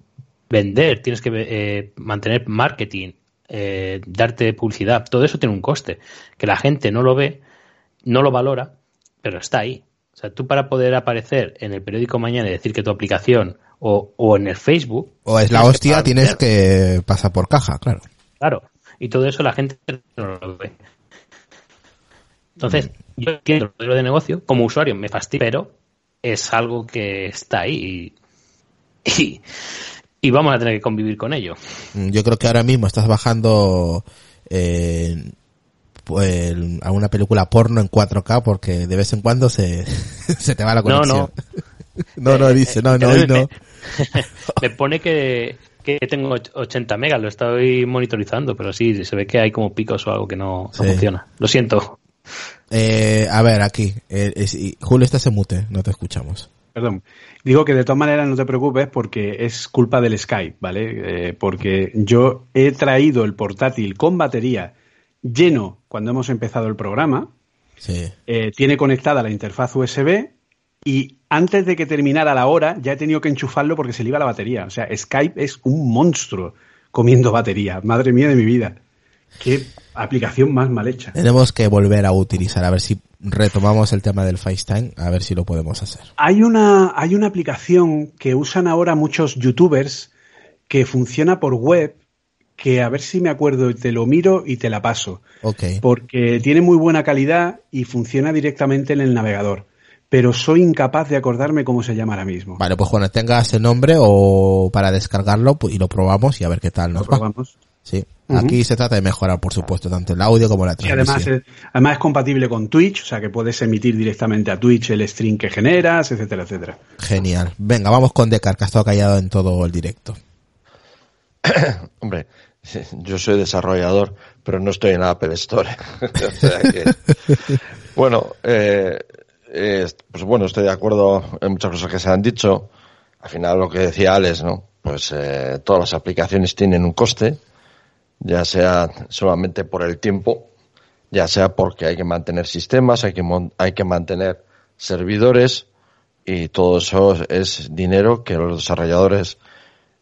vender, tienes que eh, mantener marketing, eh, darte publicidad. Todo eso tiene un coste que la gente no lo ve, no lo valora, pero está ahí. O sea, tú para poder aparecer en el periódico mañana y decir que tu aplicación o, o en el Facebook. O es la hostia, tienes que pasar por caja, claro. Claro, y todo eso la gente no lo ve. Entonces, mm. yo entiendo el modelo de negocio, como usuario me fastidia, pero es algo que está ahí y, y, vamos a tener que convivir con ello. Mm, yo creo que ahora mismo estás bajando eh, pues, a una película porno en 4K porque de vez en cuando se, [LAUGHS] se te va la conexión. No, no. [LAUGHS] no, no, dice, no, no, no. [LAUGHS] me pone que, tengo 80 megas, lo estoy monitorizando, pero sí, se ve que hay como picos o algo que no, funciona. Lo siento. Eh, a ver, aquí. Eh, Julio, estás en mute, no te escuchamos. Perdón. Digo que de todas maneras no te preocupes porque es culpa del Skype, ¿vale? Eh, porque yo he traído el portátil con batería lleno cuando hemos empezado el programa. Sí. tiene conectada la interfaz USB y antes de que terminara la hora ya he tenido que enchufarlo porque se le iba la batería. O sea, Skype es un monstruo comiendo batería. Madre mía de mi vida. Qué aplicación más mal hecha. Tenemos que volver a utilizar, a ver si retomamos el tema del FaceTime, a ver si lo podemos hacer. Hay una, hay una aplicación que usan ahora muchos youtubers que funciona por web, que a ver si me acuerdo, te lo miro y te la paso. Porque tiene muy buena calidad y funciona directamente en el navegador pero soy incapaz de acordarme cómo se llama ahora mismo. Vale, pues cuando tenga ese nombre o para descargarlo pues, y lo probamos y a ver qué tal nos lo probamos. Sí. Aquí se trata de mejorar, por supuesto, tanto el audio como la Y además, transmisión. es, además es compatible con Twitch, o sea que puedes emitir directamente a Twitch el stream que generas, etcétera, etcétera. Genial. Venga, vamos con Decar, que ha estado callado en todo el directo. [COUGHS] Hombre, yo soy desarrollador, pero no estoy en Apple Store. [LAUGHS] O sea que- bueno, eh, eh, pues bueno, estoy de acuerdo en muchas cosas que se han dicho. Al final lo que decía Alex, ¿no? Pues eh, todas las aplicaciones tienen un coste, ya sea solamente por el tiempo, ya sea porque hay que mantener sistemas, hay que, hay que mantener servidores y todo eso es dinero que los desarrolladores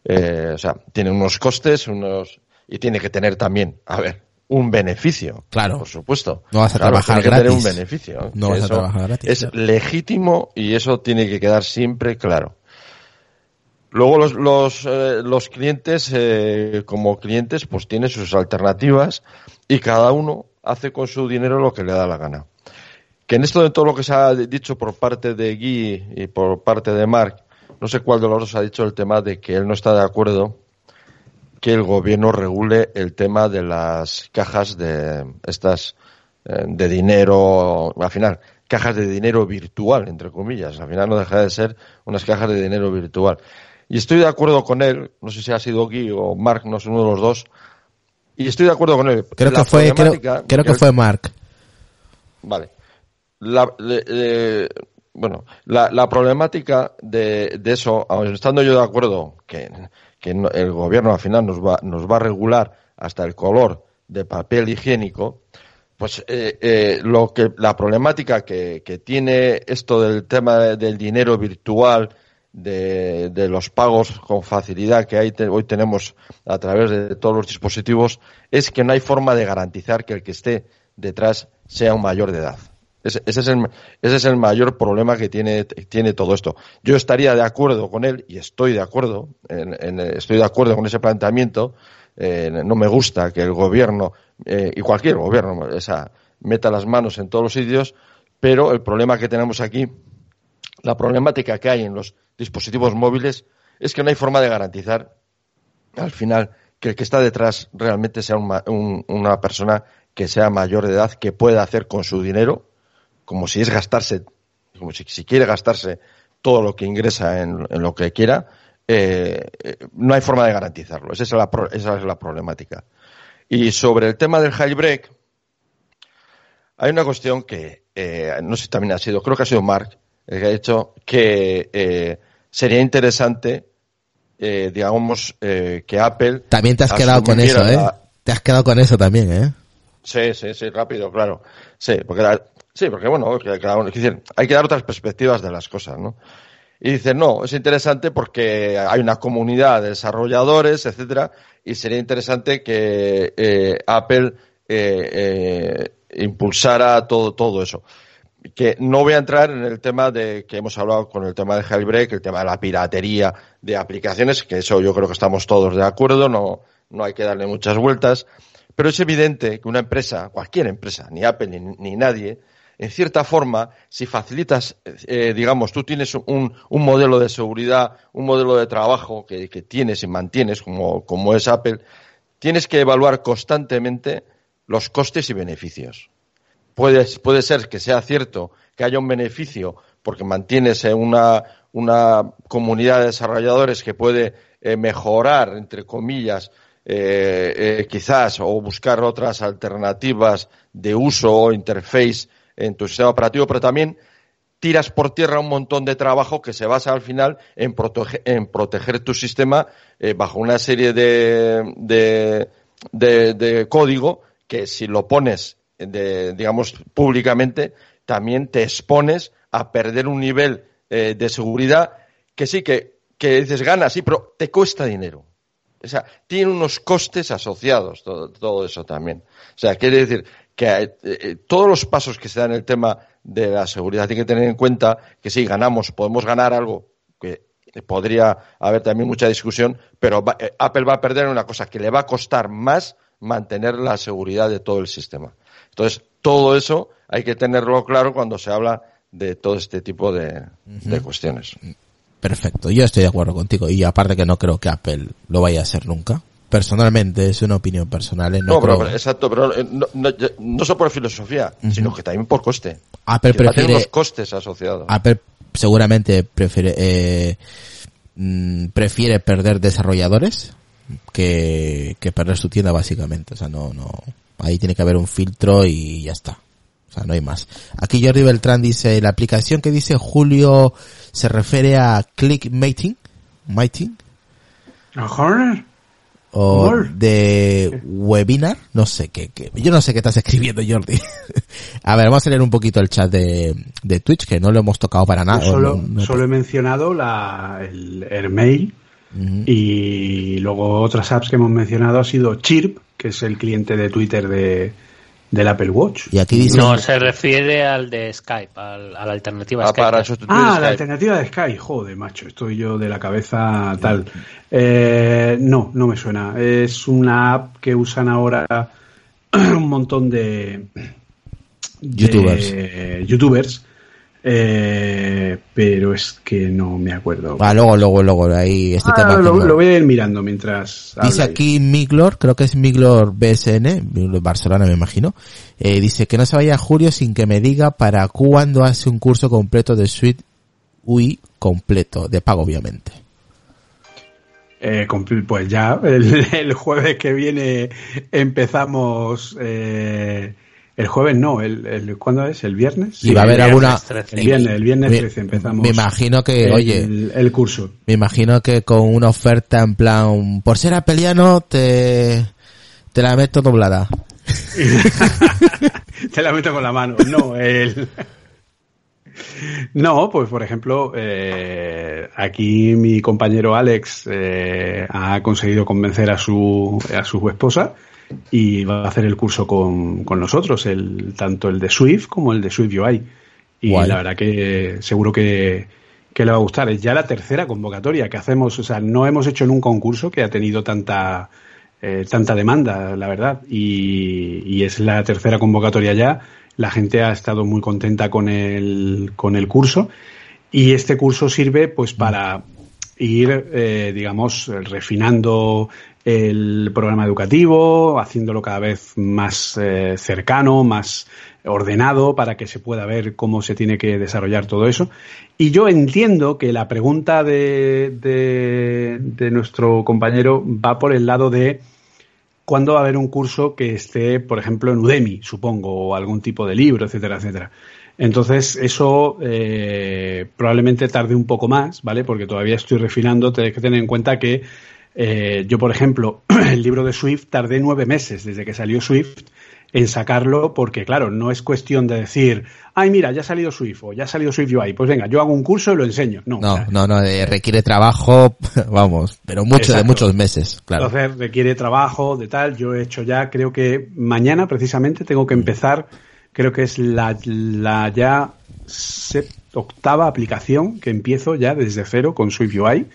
eh, o sea, tiene unos costes, unos y tiene que tener también, a ver, un beneficio. Claro. Por supuesto. No vas a Claro, trabajar tiene que tener un gratis. beneficio. No vas a trabajar gratis, Es claro. legítimo y eso tiene que quedar siempre claro. Luego los, los, eh, los clientes, eh, como clientes, pues tienen sus alternativas y cada uno hace con su dinero lo que le da la gana. Que en esto de todo lo que se ha dicho por parte de Guy y por parte de Mark, no sé cuál de los dos ha dicho el tema de que él no está de acuerdo que el gobierno regule el tema de las cajas de estas eh, de dinero, al final, cajas de dinero virtual, entre comillas. Al final no deja de ser unas cajas de dinero virtual. Y estoy de acuerdo con él, no sé si ha sido Guy o Mark, no sé uno de los dos, y estoy de acuerdo con él. Creo La que fue, creo, que fue Mark. Vale. La, le- le- bueno, la, la problemática de, de eso, estando yo de acuerdo que, que el gobierno al final nos va, nos va a regular hasta el color de papel higiénico, pues eh, eh, lo que la problemática que, que tiene esto del tema del dinero virtual, de, los pagos con facilidad que hoy tenemos a través de todos los dispositivos, es que no hay forma de garantizar que el que esté detrás sea un mayor de edad. Ese, es, el, ese es el mayor problema que tiene, tiene todo esto. Yo estaría de acuerdo con él y estoy de acuerdo, en- en- estoy de acuerdo con ese planteamiento. Eh, no me gusta que el gobierno eh, y cualquier gobierno esa, meta las manos en todos los sitios, pero el problema que tenemos aquí, la problemática que hay en los dispositivos móviles es que no hay forma de garantizar al final que el que está detrás realmente sea un un- una persona que sea mayor de edad, que pueda hacer con su dinero, como si es gastarse, como si, quiere gastarse todo lo que ingresa en, en lo que quiera, eh, eh, no hay forma de garantizarlo. Esa es, la, esa es la problemática. Y sobre el tema del jailbreak, hay una cuestión que eh, no sé si también ha sido, creo que ha sido Mark el que ha dicho que eh, sería interesante, eh, digamos, eh, que Apple. También te has quedado con eso, ¿eh? la- Te has quedado con eso también, ¿eh? Sí, sí, sí, rápido, claro. Sí, porque, la- sí, porque bueno, hay que dar otras perspectivas de las cosas, ¿no? Y dice, no, es interesante porque hay una comunidad de desarrolladores, etcétera, y sería interesante que eh, Apple eh, eh, impulsara todo, todo eso. Que no voy a entrar en el tema de que hemos hablado con el tema de Jailbreak, el tema de la piratería de aplicaciones, que eso yo creo que estamos todos de acuerdo, no, no hay que darle muchas vueltas. Pero es evidente que una empresa, cualquier empresa, ni Apple ni, ni nadie, en cierta forma, si facilitas, eh, digamos, tú tienes un, un modelo de seguridad, un modelo de trabajo que, que tienes y mantienes, como, como es Apple, tienes que evaluar constantemente los costes y beneficios. Puede, puede ser que sea cierto que haya un beneficio porque mantienes eh, una, una comunidad de desarrolladores que puede eh, mejorar, entre comillas, eh, quizás o buscar otras alternativas de uso o interface en tu sistema operativo, pero también tiras por tierra un montón de trabajo que se basa al final en, en proteger tu sistema bajo una serie de- de código que si lo pones, de, digamos, públicamente, también te expones a perder un nivel eh, de seguridad que sí, que, que dices gana, sí, pero te cuesta dinero. O sea, tiene unos costes asociados todo, todo eso también. O sea, quiere decir que eh, eh, todos los pasos que se dan en el tema de la seguridad tiene que tener en cuenta que sí, ganamos, podemos ganar algo que podría haber también mucha discusión, pero va- Apple va a perder una cosa que le va a costar más mantener la seguridad de todo el sistema. Entonces, todo eso hay que tenerlo claro cuando se habla de todo este tipo de, de cuestiones. Perfecto, yo estoy de acuerdo contigo. Y aparte que no creo que Apple lo vaya a hacer nunca. personalmente, es una opinión personal. ¿eh? No, No, pero, exacto, pero eh, no, no, no solo por filosofía, sino que también por coste. Apple Que prefiere, unos costes asociados. Apple seguramente prefiere, eh, mm, prefiere perder desarrolladores que, que perder su tienda básicamente. O sea, no, no, ahí tiene que haber un filtro y ya está. O sea, no hay más. Aquí Jordi Beltrán dice, la aplicación que dice Julio se refiere a Clickmating, Mating, Ajá. o de webinar, no sé qué, qué- yo no sé qué estás escribiendo Jordi. [LAUGHS] a ver, vamos a leer un poquito el chat de, de Twitch, que no lo hemos tocado para nada. Yo solo, No- no- solo he mencionado la, el Y luego otras apps que hemos mencionado ha sido Chirp, que es el cliente de Twitter de, del Apple Watch. Y aquí dice, No, se refiere al de Skype, al- a la alternativa Ah, Skype. para sustituir Ah, la Skype. alternativa de Sky, joder, macho, estoy yo de la cabeza tal. Eh, no, no me suena. Es una app que usan ahora [CLEARS THROAT] un montón de, de Youtubers. youtubers, eh, pero es que no me acuerdo. Ah, luego, luego, luego, ahí este Ah, tema. lo, voy a ir mirando mientras. Dice aquí Miglor, creo que es Miglor BSN, Barcelona me imagino, eh, dice que no se vaya a Julio sin que me diga para cuándo hace un curso completo de Suite UI completo, de pago obviamente. Eh, pues ya, [LAUGHS] el, el jueves que viene empezamos. eh, el jueves no, el, el, ¿cuándo es? ¿El viernes? y va a haber el alguna... viernes 13. El viernes, el viernes me- 13 empezamos. Me imagino que, el, oye, el curso. me imagino que con una oferta en plan, por ser apeliano te, te la meto doblada. [LAUGHS] Te la meto con la mano. No, el. [LAUGHS] No, pues por ejemplo, eh, aquí mi compañero Alex eh, ha conseguido convencer a su, a su esposa y va a hacer el curso con, con nosotros, el, tanto el de Swift como el de Swift UI. Y Guay. la verdad que seguro que, que le va a gustar. Es ya la tercera convocatoria que hacemos. O sea, no hemos hecho nunca un curso que ha tenido tanta, eh, tanta demanda, la verdad. Y, y es la tercera convocatoria ya. La gente ha estado muy contenta con el, con el curso. Y este curso sirve pues para ir, eh, digamos, refinando el programa educativo, haciéndolo cada vez más eh, cercano, más ordenado para que se pueda ver cómo se tiene que desarrollar todo eso. Y yo entiendo que la pregunta de, de, de nuestro compañero va por el lado de cuándo va a haber un curso que esté, por ejemplo, en Udemy, supongo, o algún tipo de libro, etcétera, etcétera. Entonces, eso eh, probablemente tarde un poco más, ¿vale? Porque todavía estoy refinando, tenéis que tener en cuenta que eh, yo, por ejemplo, [CLEARS THROAT] el libro de Swift tardé nueve meses desde que salió Swift en sacarlo, porque claro, no es cuestión de decir, ay, mira, ya ha salido Swift o ya ha salido Swift UI, pues venga, yo hago un curso y lo enseño. No, o No, sea, no, no, eh, requiere trabajo, [LAUGHS] vamos, pero mucho, de muchos meses, claro. Entonces requiere trabajo, de tal. Yo he hecho ya, creo que mañana precisamente tengo que empezar, creo que es la, la ya octava aplicación que empiezo ya desde cero con Swift UI.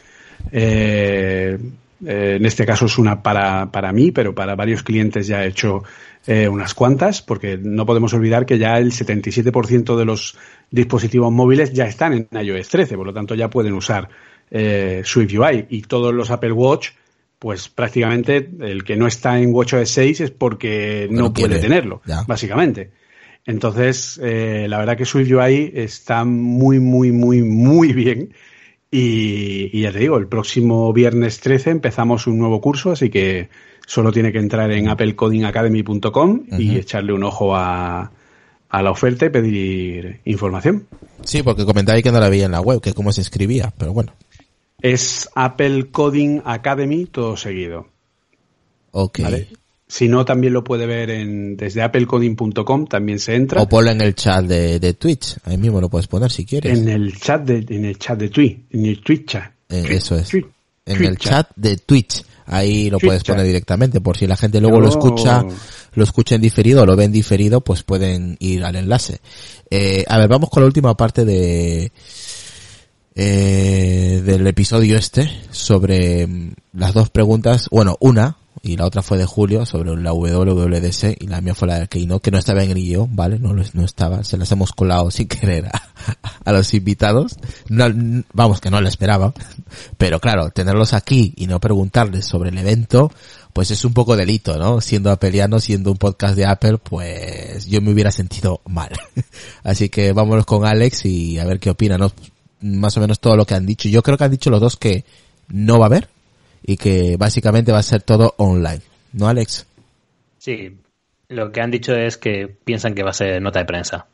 Eh, eh, en este caso es una para, para mí, pero para varios clientes ya he hecho eh, unas cuantas, porque no podemos olvidar que ya el 77% de los dispositivos móviles ya están en iOS 13, por lo tanto ya pueden usar eh, Swift UI y todos los Apple Watch, pues prácticamente el que no está en WatchOS 6 es porque No no puede tenerlo, ya. básicamente. Entonces, eh, la verdad que Swift UI está muy, muy, muy, muy bien. Y, y ya te digo, el próximo viernes 13 empezamos un nuevo curso, así que solo tiene que entrar en applecodingacademy.com y echarle un ojo a, a la oferta y pedir información. Sí, porque comentaba ahí que no la veía en la web, que cómo se escribía, pero bueno. Es Apple Coding Academy todo seguido. Ok. ¿vale? Si no, también lo puede ver en, desde applecoding.com, también se entra. O ponlo en el chat de, de Twitch. Ahí mismo lo puedes poner si quieres. En el chat de, en el chat de Twitch, en el Twitch chat. Eh, eso es. Twitch, En Twitch el chat de Twitch. Ahí lo Twitch puedes chat. poner directamente. Por si la gente luego lo Yo- escucha, lo escucha en diferido o lo ven diferido, pues pueden ir al enlace. Eh, a ver, vamos con la última parte de, eh, del episodio este sobre mm, las dos preguntas, bueno, una, y la otra fue de julio sobre la WWDC y la mía fue la de Keynote, que no estaba en el guion, ¿vale? No, no estaba, se las hemos colado sin [LAUGHS] querer a, los invitados. No, vamos, que no lo esperaba. Pero claro, tenerlos aquí y no preguntarles sobre el evento, pues es un poco delito, ¿no? Siendo apeliano, siendo un podcast de Apple, pues yo me hubiera sentido mal. [LAUGHS] Así que vámonos con Alex y a ver qué opina, ¿no? Más o menos todo lo que han dicho. Yo creo que han dicho los dos que no va a haber y que básicamente va a ser todo online. ¿No, Alex? Sí, lo que han dicho es que piensan que va a ser nota de prensa.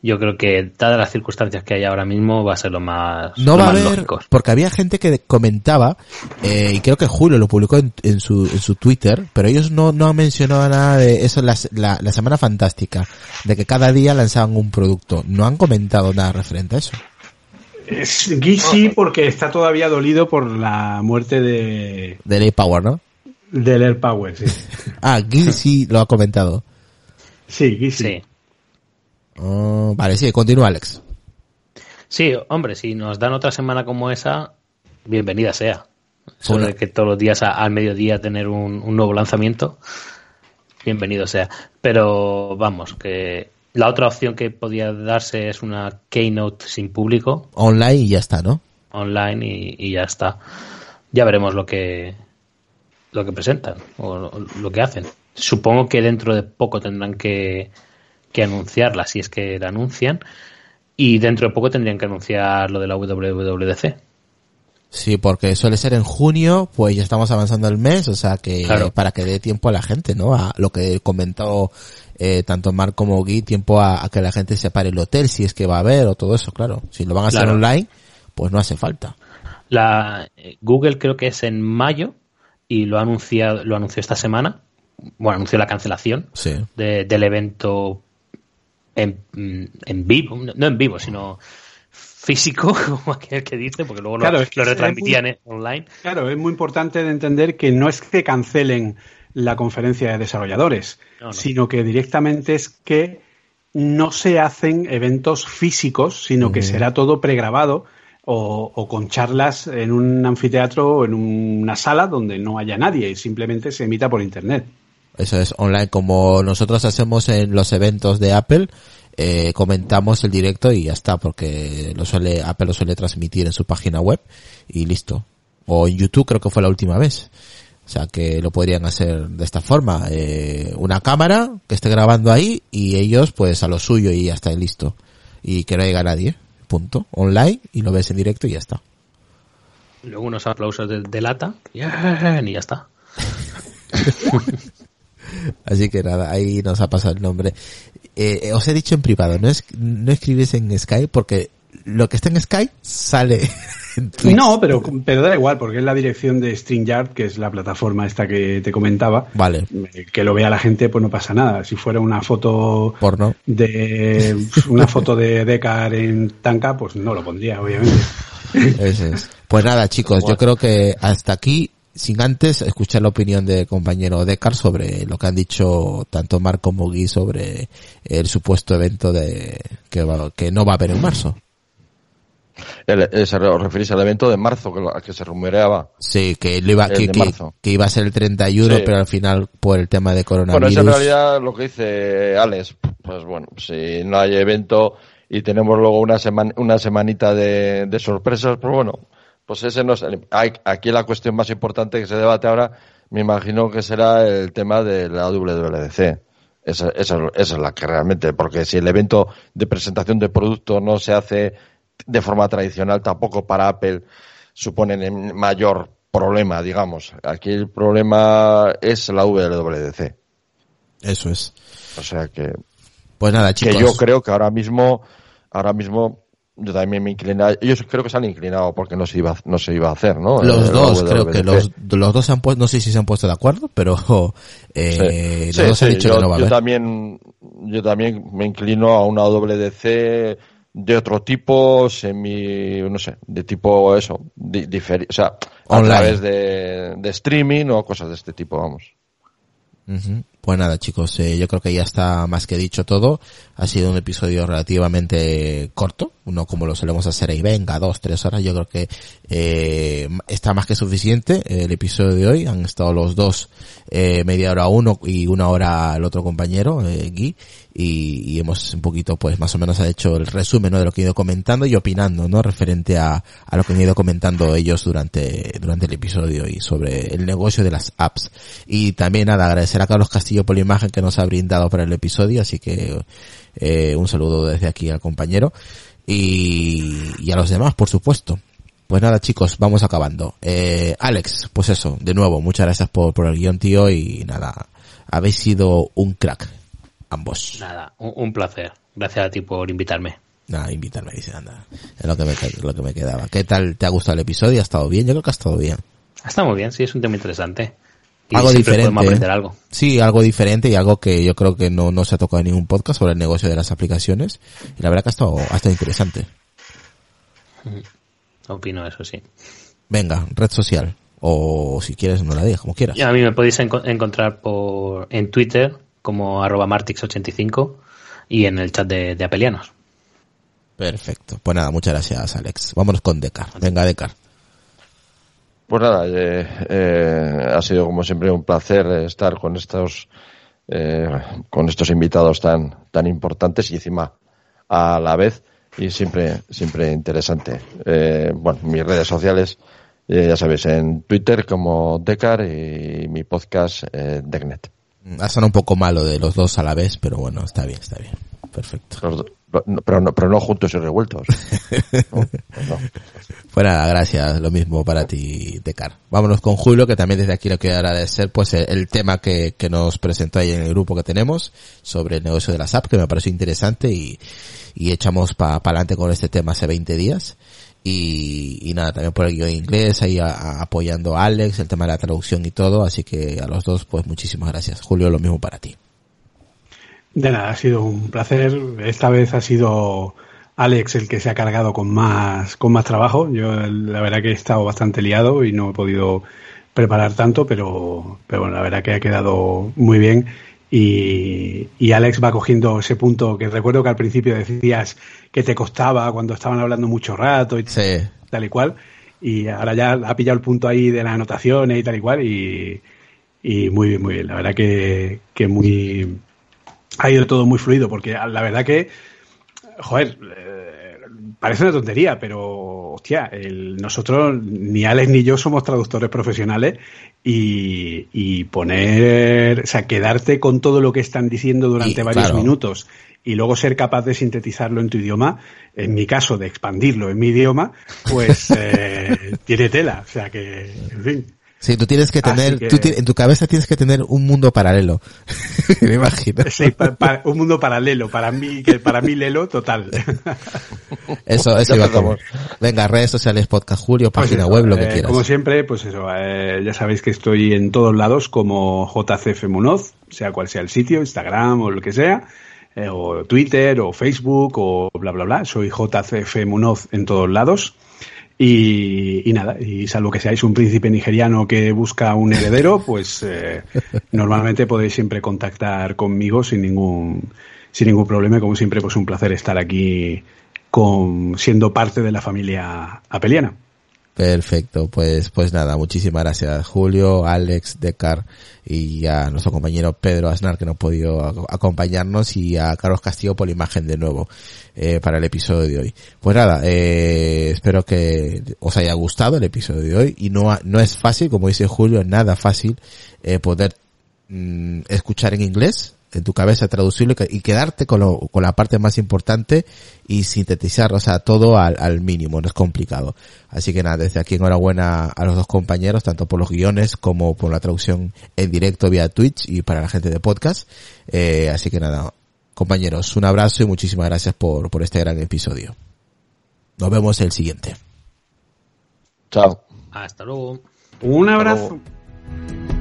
Yo creo que, dadas las circunstancias que hay ahora mismo, va a ser lo más. No lo va a haber, lógico. porque había gente que comentaba, eh, y creo que Julio lo publicó en, en, su, en su Twitter, pero ellos no, no han mencionado nada de eso la, la, la semana fantástica, de que cada día lanzaban un producto. No han comentado nada referente a eso. Es, Guy sí, porque está todavía dolido por la muerte de... Del Air Power, ¿no? Del Air Power, sí. [LAUGHS] ah, Guy sí lo ha comentado. Sí, Guy sí. Sí. Oh, vale, sí, continúa Alex. Sí, hombre, si nos dan otra semana como esa, bienvenida sea. Sobre Bueno. que todos los días a- al mediodía tener un, un nuevo lanzamiento, bienvenido sea. Pero vamos, que la otra opción que podía darse es una keynote sin público, Online y ya está, ¿no? online y, y ya está. Ya veremos lo que lo que presentan o lo, lo que hacen. Supongo que dentro de poco tendrán que, que anunciarla, si es que la anuncian, y dentro de poco tendrían que anunciar lo de la WWDC. Sí, porque suele ser en junio, pues ya estamos avanzando el mes, o sea que Claro. para que dé tiempo a la gente, ¿no? A lo que comentó eh, tanto Mark como Guy, tiempo a, a que la gente separe el hotel, si es que va a haber o todo eso, claro. Si lo van a hacer online, pues no hace falta. La eh, Google creo que es en mayo y lo ha anunciado, lo anunció esta semana. Bueno, anunció la cancelación Sí. de- del evento en, en vivo, no en vivo, sino físico, [LAUGHS] como aquel que dice, porque luego lo- Claro, lo, es que es retransmitían muy- online. Claro, es muy importante de entender que no es que cancelen la conferencia de desarrolladores, No, no. sino que directamente es que no se hacen eventos físicos, sino que será todo pregrabado o, o con charlas en un anfiteatro o en una sala donde no haya nadie y simplemente se emita por internet. Eso es online, como nosotros hacemos en los eventos de Apple, eh, comentamos el directo y ya está, porque lo suele, Apple lo suele transmitir en su página web y listo. O en YouTube creo que fue la última vez. O sea que lo podrían hacer de esta forma, eh, una cámara que esté grabando ahí y ellos pues a lo suyo y ya está listo. Y que no haya nadie, punto. Online y lo ves en directo y ya está. Luego unos aplausos de, de lata y ya está. [LAUGHS] Así que nada, ahí nos ha pasado el nombre. Eh, eh, os he dicho en privado, no, es, no escribís en Skype porque lo que está en Skype sale [LAUGHS] en Twitch. No, pero, pero da igual, porque es la dirección de StreamYard, que es la plataforma esta que te comentaba. Vale, Eh, Que lo vea la gente, pues no pasa nada. Si fuera una foto porno. de [LAUGHS] una foto de Decar en Tanca, pues no lo pondría, obviamente. [LAUGHS] Es. Pues nada, chicos, yo creo que hasta aquí, sin antes escuchar la opinión del compañero Decar sobre lo que han dicho tanto Mark como Guy sobre el supuesto evento de que, va- que no va a haber en marzo. El, eh, se re- os referís al evento de marzo que, lo- que se rumoreaba. Sí, que, lo iba, El que, que, iba a ser el 31, Sí. pero al final por el tema de Bueno, coronavirus. es en realidad lo que dice Alex. Pues bueno, si no hay evento y tenemos luego una semana, una semanita de, de sorpresas, pues bueno, pues ese no es el- hay- aquí la cuestión más importante que se debate ahora, me imagino que será el tema de la WWDC. Esa, esa, esa es la que realmente, porque si el evento de presentación de producto no se hace de forma tradicional, tampoco para Apple suponen el mayor problema, digamos. Aquí el problema es la WWDC. Eso es. O sea que, Pues nada, que chicos. yo creo que ahora mismo, ahora mismo, yo también me inclina, ellos creo que se han inclinado porque no se iba, no se iba a hacer, ¿no? Los El dos, creo que los, los dos se han puesto, no sé si se han puesto de acuerdo, pero [LAUGHS] eh, Sí, los dos sí, han dicho yo, que no va a yo haber. también, yo también me inclino a una WDC de otro tipo, semi, no sé, de tipo eso, di- diferi- o sea, a Online. través de, de streaming o cosas de este tipo, vamos. Ujú. Pues nada, chicos, eh, yo creo que ya está más que dicho todo. Ha sido un episodio relativamente corto, no como lo solemos hacer ahí, venga, dos, tres horas. Yo creo que eh, está más que suficiente el episodio de hoy. Han estado los dos eh, media hora uno y una hora el otro compañero, eh, Guy, y, y, hemos un poquito, pues más o menos ha hecho el resumen ¿no? de lo que he ido comentando y opinando, ¿no? Referente a, a lo que han ido comentando ellos durante, durante el episodio y sobre el negocio de las apps. Y también nada, agradecer a Carlos Castillo por la imagen que nos ha brindado para el episodio, así que eh, un saludo desde aquí al compañero y, y a los demás, por supuesto. Pues nada chicos, vamos acabando. Eh, Alex, pues eso, de nuevo, muchas gracias por, por el guion tío y nada, habéis sido un crack, ambos. Nada, un, un placer. Gracias a ti por invitarme. Nada, invitarme, dice, anda. Es lo que me, lo que me quedaba. ¿Qué tal te ha gustado el episodio? ¿Ha estado bien? Yo creo que ha estado bien. Está muy bien, sí, es un tema interesante. Y algo diferente. aprender algo. Sí, algo diferente y algo que yo creo que no, no se ha tocado en ningún podcast sobre el negocio de las aplicaciones. Y la verdad que ha estado, ha estado interesante. Opino eso, sí. Venga, red social. O si quieres no la digas, como quieras. Y a mí me podéis enco- encontrar por en Twitter como arroba martix85 y en el chat de, de Apelianos. Perfecto. Pues nada, muchas gracias Alex. Vámonos con Decar. Venga, Decar. Pues nada, eh, eh, ha sido como siempre un placer estar con estos eh, con estos invitados tan tan importantes y encima a la vez y siempre siempre interesante. Eh, bueno, mis redes sociales eh, ya sabéis en Twitter como Decar y mi podcast eh, Decnet. Ha sonado un poco malo de los dos a la vez, pero bueno, está bien, está bien. Perfecto. Los no, pero no pero no juntos y revueltos. [LAUGHS] No, pues no. Pues nada, gracias. Lo mismo para ti, Decar. Vámonos con Julio, que también desde aquí le quiero agradecer pues el, el tema que, que nos presentó ahí en el grupo que tenemos sobre el negocio de las apps, que me pareció interesante y, y echamos para adelante con este tema hace 20 días. Y, nada, también por el guion inglés, ahí a- apoyando a Alex, el tema de la traducción y todo, así que a los dos pues muchísimas gracias. Julio, lo mismo para ti. De nada, ha sido un placer. Esta vez ha sido Alex el que se ha cargado con más, con más trabajo. Yo la verdad que he estado bastante liado y no he podido preparar tanto, pero, pero bueno, la verdad que ha quedado muy bien. Y, y Alex va cogiendo ese punto que recuerdo que al principio decías que te costaba cuando estaban hablando mucho rato y Sí, tal y cual. Y ahora ya ha pillado el punto ahí de las anotaciones y tal y cual. Y, y muy bien, muy bien. La verdad que, que muy. Ha ido todo muy fluido, porque la verdad que. Joder, eh, parece una tontería, pero. Hostia, el- nosotros, ni Alex ni yo somos traductores profesionales. Y, y poner. O sea, quedarte con todo lo que están diciendo durante Y, varios claro. minutos y luego ser capaz de sintetizarlo en tu idioma, en mi caso de expandirlo en mi idioma, pues [LAUGHS] eh, tiene tela. O sea que, en fin. Sí, tú tienes que tener, que- tú ti- en tu cabeza tienes que tener un mundo paralelo. [LAUGHS] me imagino. Sí, pa- pa- un mundo paralelo, para mí, que para mí Lelo, total. Eso, eso iba como. Venga, redes sociales, podcast Julio, Pues página eso, web, lo que eh, quieras. Como siempre, pues eso, eh, ya sabéis que estoy en todos lados como JCF Munoz, sea cual sea el sitio, Instagram o lo que sea, eh, o Twitter o Facebook o bla bla bla. Soy JCF Munoz en todos lados. Y, y nada, y salvo que seáis un príncipe nigeriano que busca un heredero, pues eh, normalmente podéis siempre contactar conmigo sin ningún, sin ningún problema. Como siempre, pues un placer estar aquí con, siendo parte de la familia apeliana. Perfecto, pues, pues nada, muchísimas gracias Julio, Alex, Decar y a nuestro compañero Pedro Aznar que no ha podido ac- acompañarnos y a Carlos Castillo por la imagen de nuevo eh, para el episodio de hoy. Pues nada, eh, espero que os haya gustado el episodio de hoy y no, no es fácil, como dice Julio, nada fácil eh, poder mm, escuchar en inglés en tu cabeza traducirlo y que- y quedarte con, lo, con la parte más importante y sintetizar, o sea, todo al, al mínimo, no es complicado. Así que nada, desde aquí enhorabuena a los dos compañeros, tanto por los guiones como por la traducción en directo vía Twitch y para la gente de podcast. Eh, así que nada, compañeros, un abrazo y muchísimas gracias por, por este gran episodio. Nos vemos en el siguiente. Chao. Hasta luego. Un abrazo. luego.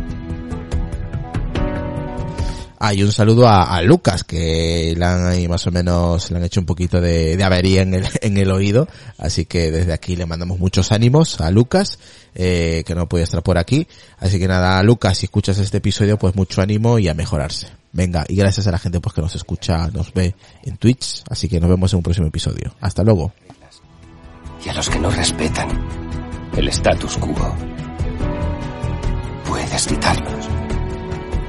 Ah, y un saludo a, Lucas, que le han ahí más o menos, le han hecho un poquito de, de avería en el, [LAUGHS] en el oído. Así que desde aquí le mandamos muchos ánimos a Lucas. eh, que no puede estar por aquí. Así que nada, Lucas, si escuchas este episodio, pues mucho ánimo y a mejorarse. Venga, y gracias a la gente pues que nos escucha, nos ve en Twitch. Así que nos vemos en un próximo episodio. Hasta luego. Y a los que no respetan el status quo, puedes quitarlos,